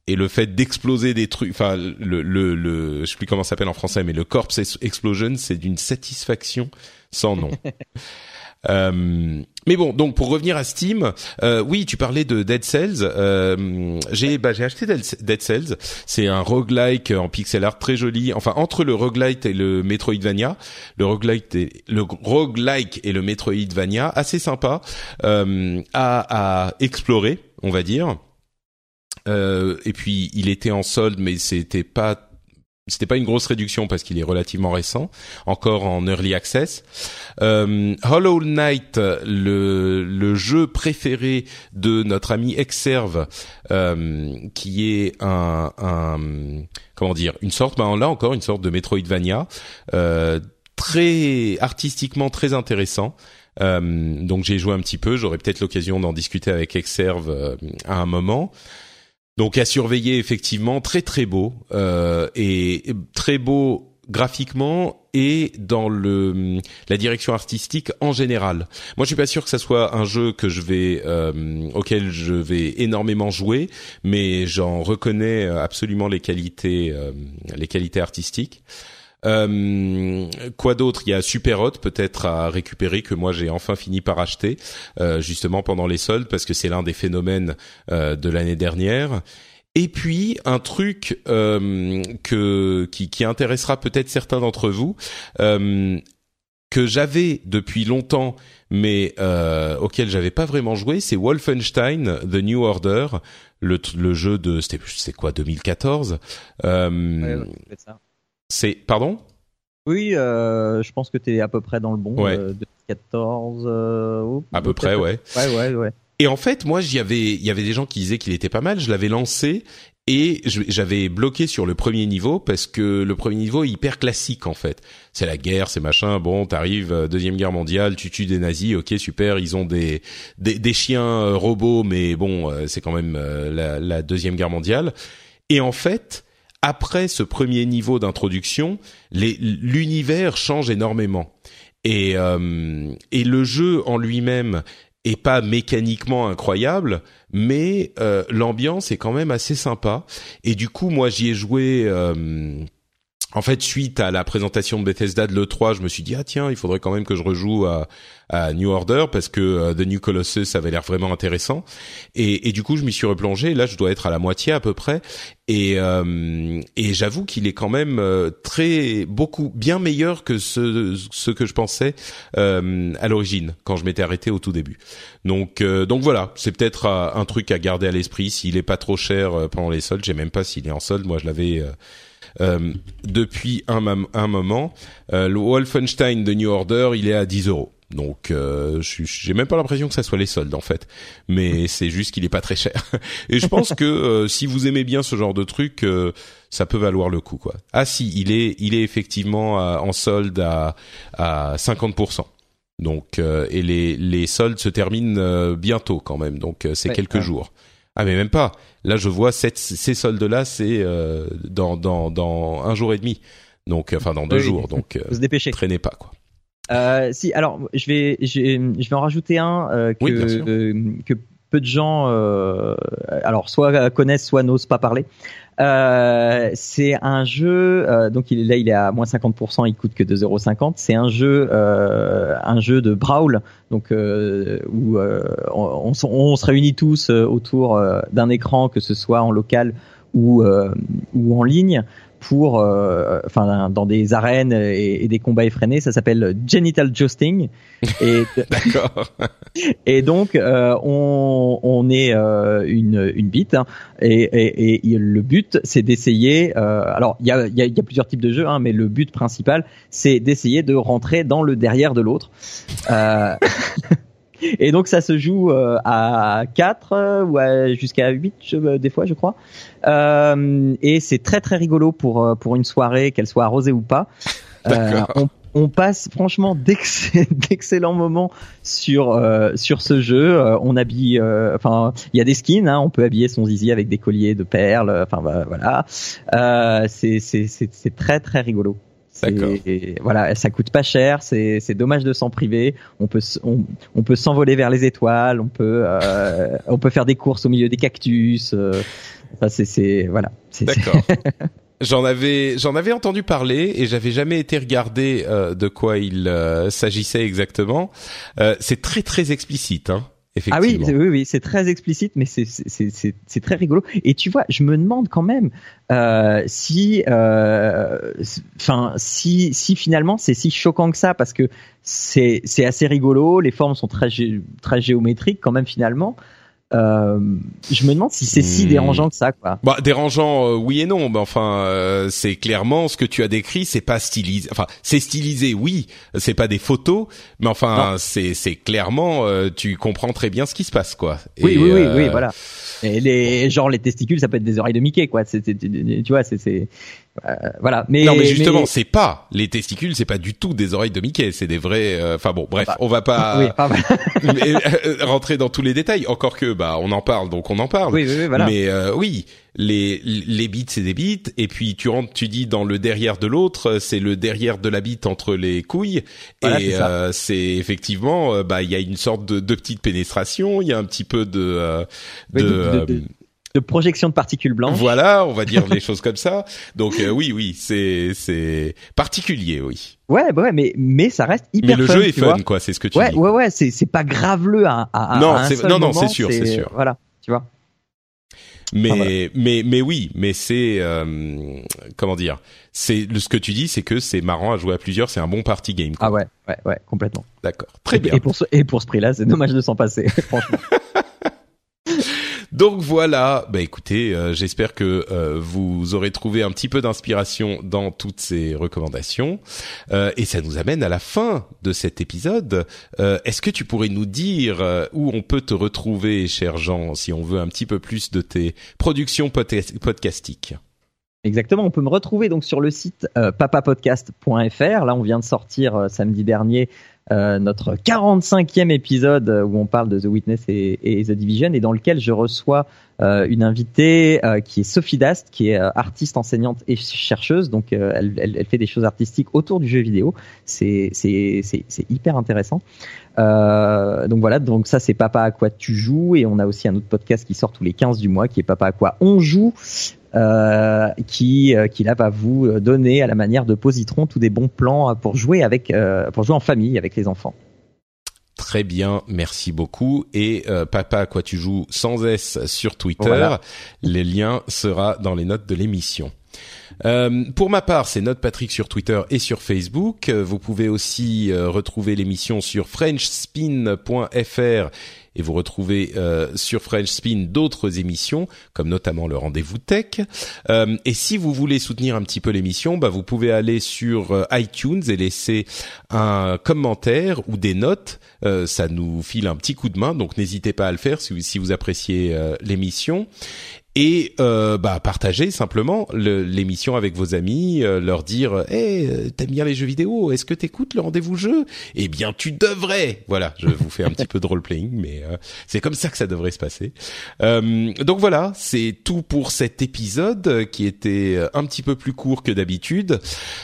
et le fait d'exploser des trucs, enfin le, le, le, je sais plus comment ça s'appelle en français, mais le corpse ex- explosion, c'est d'une satisfaction sans nom. Euh, mais bon, donc pour revenir à Steam, euh, oui, tu parlais de Dead Cells. Euh, j'ai bah, j'ai acheté Dead Dead Cells. C'est un roguelike en pixel art très joli. Enfin, entre le roguelite et le Metroidvania, le roguelite et le roguelike et le Metroidvania, assez sympa euh, à, à explorer, on va dire. Euh, et puis il était en solde, mais c'était pas c'était pas une grosse réduction parce qu'il est relativement récent, encore en early access. Euh, Hollow Knight, le, le jeu préféré de notre ami Exerve, euh, qui est un, un comment dire, une sorte, ben là encore une sorte de Metroidvania, euh, très artistiquement très intéressant. Euh, donc j'ai joué un petit peu, j'aurai peut-être l'occasion d'en discuter avec Exerve euh, à un moment. Donc à surveiller effectivement, très très beau euh, et très beau graphiquement et dans le la direction artistique en général. Moi, je suis pas sûr que ça soit un jeu que je vais euh, auquel je vais énormément jouer, mais j'en reconnais absolument les qualités euh, les qualités artistiques. Euh, quoi d'autre? Il y a Super Hot peut-être à récupérer que moi j'ai enfin fini par acheter euh, justement pendant les soldes parce que c'est l'un des phénomènes euh, de l'année dernière. Et puis un truc euh, que qui, qui intéressera peut-être certains d'entre vous euh, que j'avais depuis longtemps mais auquel j'avais pas vraiment joué, c'est Wolfenstein The New Order, le, le jeu de c'était quoi 2014. Euh, c'est pardon? Oui, euh, je pense que tu es à peu près dans le bon. Ouais. Euh, 2014. Euh, oh, À peu près, ouais. Ouais, ouais, ouais. Et en fait, moi, j'y avais, il y avait des gens qui disaient qu'il était pas mal. Je l'avais lancé et j'avais bloqué sur le premier niveau parce que le premier niveau est hyper classique en fait. C'est la guerre, c'est machin. Bon, t'arrives euh, deuxième guerre mondiale, tu tues des nazis, ok super. Ils ont des des, des chiens euh, robots, mais bon, euh, c'est quand même la, la deuxième guerre mondiale. Et en fait, après ce premier niveau d'introduction, l'univers change énormément. Et, euh, et le jeu en lui-même est pas mécaniquement incroyable, mais euh, l'ambiance est quand même assez sympa. Et du coup, moi, j'y ai joué. En fait, suite à la présentation de Bethesda de l'E3, je me suis dit ah tiens, il faudrait quand même que je rejoue à, à New Order parce que euh, The New Colossus avait l'air vraiment intéressant. Et, et du coup, je m'y suis replongé. Là, je dois être à la moitié à peu près. Et, euh, et j'avoue qu'il est quand même euh, très beaucoup bien meilleur que ce, ce que je pensais euh, à l'origine quand je m'étais arrêté au tout début. Donc euh, donc voilà, c'est peut-être un truc à garder à l'esprit s'il est pas trop cher pendant les soldes. J'ai même pas s'il est en solde. Moi, je l'avais. Euh, euh, depuis un, un moment, Euh, le Wolfenstein de New Order, il est à 10 euros. Donc, euh, j'ai même pas l'impression que ça soit les soldes en fait, mais c'est juste qu'il est pas très cher. Et je pense que euh, si vous aimez bien ce genre de truc, euh, ça peut valoir le coup quoi. Ah si, il est, il est effectivement en solde à à 50%. Donc, et les les soldes se terminent bientôt quand même, donc c'est quelques jours. Ah mais même pas. Là, je vois cette, ces soldes-là, c'est euh, dans, dans, dans un jour et demi. Donc, enfin dans deux jours. Donc, euh, se dépêcher. Traînez pas quoi. Euh, si, alors je vais, je vais en rajouter un euh, que, oui, que peu de gens, euh, alors soit connaissent, soit n'osent pas parler. Euh, c'est un jeu, euh, donc il est là, il est à moins 50%, il coûte que 2,50€. C'est un jeu, euh, un jeu de brawl, donc euh, où on, on, se réunit tous autour d'un écran, que ce soit en local ou ou en ligne pour, euh, enfin, dans des arènes et, des combats effrénés. Ça s'appelle genital jousting. Et d'accord. et donc, euh, on, on est euh, une une bite hein, et, et, et, le but, c'est d'essayer. alors, il y a, y, a, y a plusieurs types de jeux, hein, mais le but principal, c'est d'essayer de rentrer dans le derrière de l'autre. Et donc ça se joue euh, à 4 euh, ou jusqu'à 8 euh, des fois je crois. et c'est très très rigolo pour pour une soirée qu'elle soit arrosée ou pas. On, on, passe franchement d'excellents moments sur sur ce jeu. on habille, enfin il y a des skins, hein, on peut habiller son zizi avec des colliers de perles. Enfin voilà, c'est c'est c'est très très rigolo. Voilà, ça coûte pas cher, c'est dommage de s'en priver. On peut on, peut s'envoler vers les étoiles, on peut euh, on peut faire des courses au milieu des cactus. Euh, c'est voilà. D'accord. J'en avais j'en avais entendu parler et j'avais jamais été regardé euh, de quoi il s'agissait exactement. c'est très très explicite hein. Ah oui, oui, oui, c'est très explicite, mais c'est très rigolo. Et tu vois, je me demande quand même euh, si, euh, enfin, si, si finalement c'est si choquant que ça, parce que c'est assez rigolo, les formes sont très très géométriques quand même finalement. Euh, je me demande si c'est si hmm. dérangeant que ça, quoi. Bah, dérangeant, euh, oui et non. Mais enfin, euh, c'est clairement ce que tu as décrit. C'est pas stylisé. Enfin, c'est stylisé, oui. C'est pas des photos, mais enfin, c'est c'est clairement, euh, tu comprends très bien ce qui se passe, quoi. Oui, oui, oui, oui, voilà. Et les genre les testicules, ça peut être des oreilles de Mickey, quoi. C'est, tu vois, c'est c'est euh, voilà. Mais non, mais justement, c'est pas les testicules, c'est pas du tout des oreilles de Mickey, c'est des vrais. Euh, enfin bon, bref, on va pas, oui, euh, rentrer dans tous les détails. Encore que, bah, on en parle, donc on en parle. Oui, oui, voilà. Mais oui, les les bits, c'est des bits, et puis tu rentres, tu dis dans le derrière de l'autre, c'est le derrière de la bite entre les couilles, et c'est effectivement, bah, il y a une sorte de, de petite pénétration, il y a un petit peu de, de, de de projection de particules blanches. Voilà, on va dire les choses comme ça. Donc euh, oui, oui, c'est c'est particulier, oui. Ouais, bah ouais, mais mais ça reste hyper. Mais le jeu est fun, quoi. C'est ce que tu ouais, dis. Ouais, ouais, c'est c'est pas graveleux à, à, non, c'est non, non, c'est sûr, c'est sûr. Voilà, tu vois. Mais mais mais oui, mais c'est euh, comment dire C'est ce que tu dis, c'est que c'est marrant à jouer à plusieurs, c'est un bon party game. Quoi. Ah ouais, ouais, ouais, complètement. D'accord, très bien. Et pour ce et pour ce prix-là, c'est dommage de s'en passer, franchement. Donc voilà, bah écoutez, euh, j'espère que euh, vous aurez trouvé un petit peu d'inspiration dans toutes ces recommandations. Euh, et ça nous amène à la fin de cet épisode. Est-ce que tu pourrais nous dire où on peut te retrouver, cher Jean, si on veut un petit peu plus de tes productions podcastiques? Exactement, on peut me retrouver donc sur le site papapodcast.fr. Là, on vient de sortir samedi dernier euh, notre 45e épisode où on parle de The Witness et, The Division et dans lequel je reçois euh, une invitée euh, qui est Sophie Dast, qui est artiste, enseignante et chercheuse. Donc elle, elle, elle, fait des choses artistiques autour du jeu vidéo. C'est hyper intéressant. donc voilà, donc ça c'est Papa à quoi tu joues et on a aussi un autre podcast qui sort tous les 15 du mois qui est Papa à quoi on joue euh, qui euh, qui là va vous donner à la manière de Positron tous des bons plans pour jouer avec euh, pour jouer en famille avec les enfants. Très bien, merci beaucoup. Et papa, quoi tu joues sans S sur Twitter. Le lien sera dans les notes de l'émission. Euh, pour ma part, c'est Note Patrick sur Twitter et sur Facebook. Euh, vous pouvez aussi euh, retrouver l'émission sur frenchspin.fr et vous retrouvez sur French Spin d'autres émissions, comme notamment le Rendez-vous Tech. et si vous voulez soutenir un petit peu l'émission, bah, vous pouvez aller sur iTunes et laisser un commentaire ou des notes. ça nous file un petit coup de main, donc n'hésitez pas à le faire si si vous appréciez l'émission et euh, bah partager simplement l'émission avec vos amis, euh, leur dire "Hey, euh, t'aimes bien les jeux vidéo Est-ce que t'écoutes le rendez-vous jeu? Eh bien, tu devrais." Voilà, je vous fais un petit peu de role playing, mais euh, c'est comme ça que ça devrait se passer. donc voilà, c'est tout pour cet épisode qui était un petit peu plus court que d'habitude.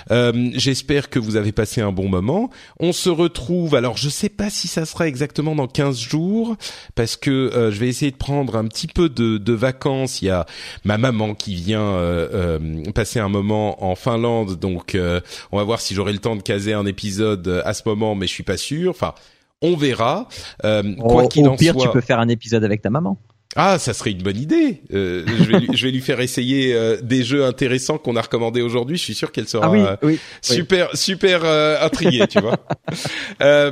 J'espère que vous avez passé un bon moment. On se retrouve. Alors, je sais pas si ça sera exactement dans 15 jours parce que je vais essayer de prendre un petit peu de, de vacances il y a ma maman qui vient euh, euh, passer un moment en Finlande, donc euh, on va voir si j'aurai le temps de caser un épisode à ce moment, mais je suis pas sûr. Enfin, on verra. quoi qu'il en pire, tu peux faire un épisode avec ta maman. Ah, ça serait une bonne idée. Euh, je, vais lui, je, vais lui, faire essayer euh, des jeux intéressants qu'on a recommandés aujourd'hui. Je suis sûr qu'elle sera ah oui, super super euh, intriguée, tu vois.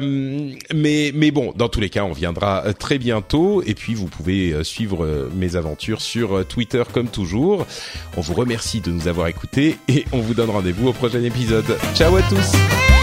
mais mais bon, dans tous les cas, on viendra très bientôt. Et puis vous pouvez suivre mes aventures sur Twitter comme toujours. On vous remercie de nous avoir écoutés et on vous donne rendez-vous au prochain épisode. Ciao à tous.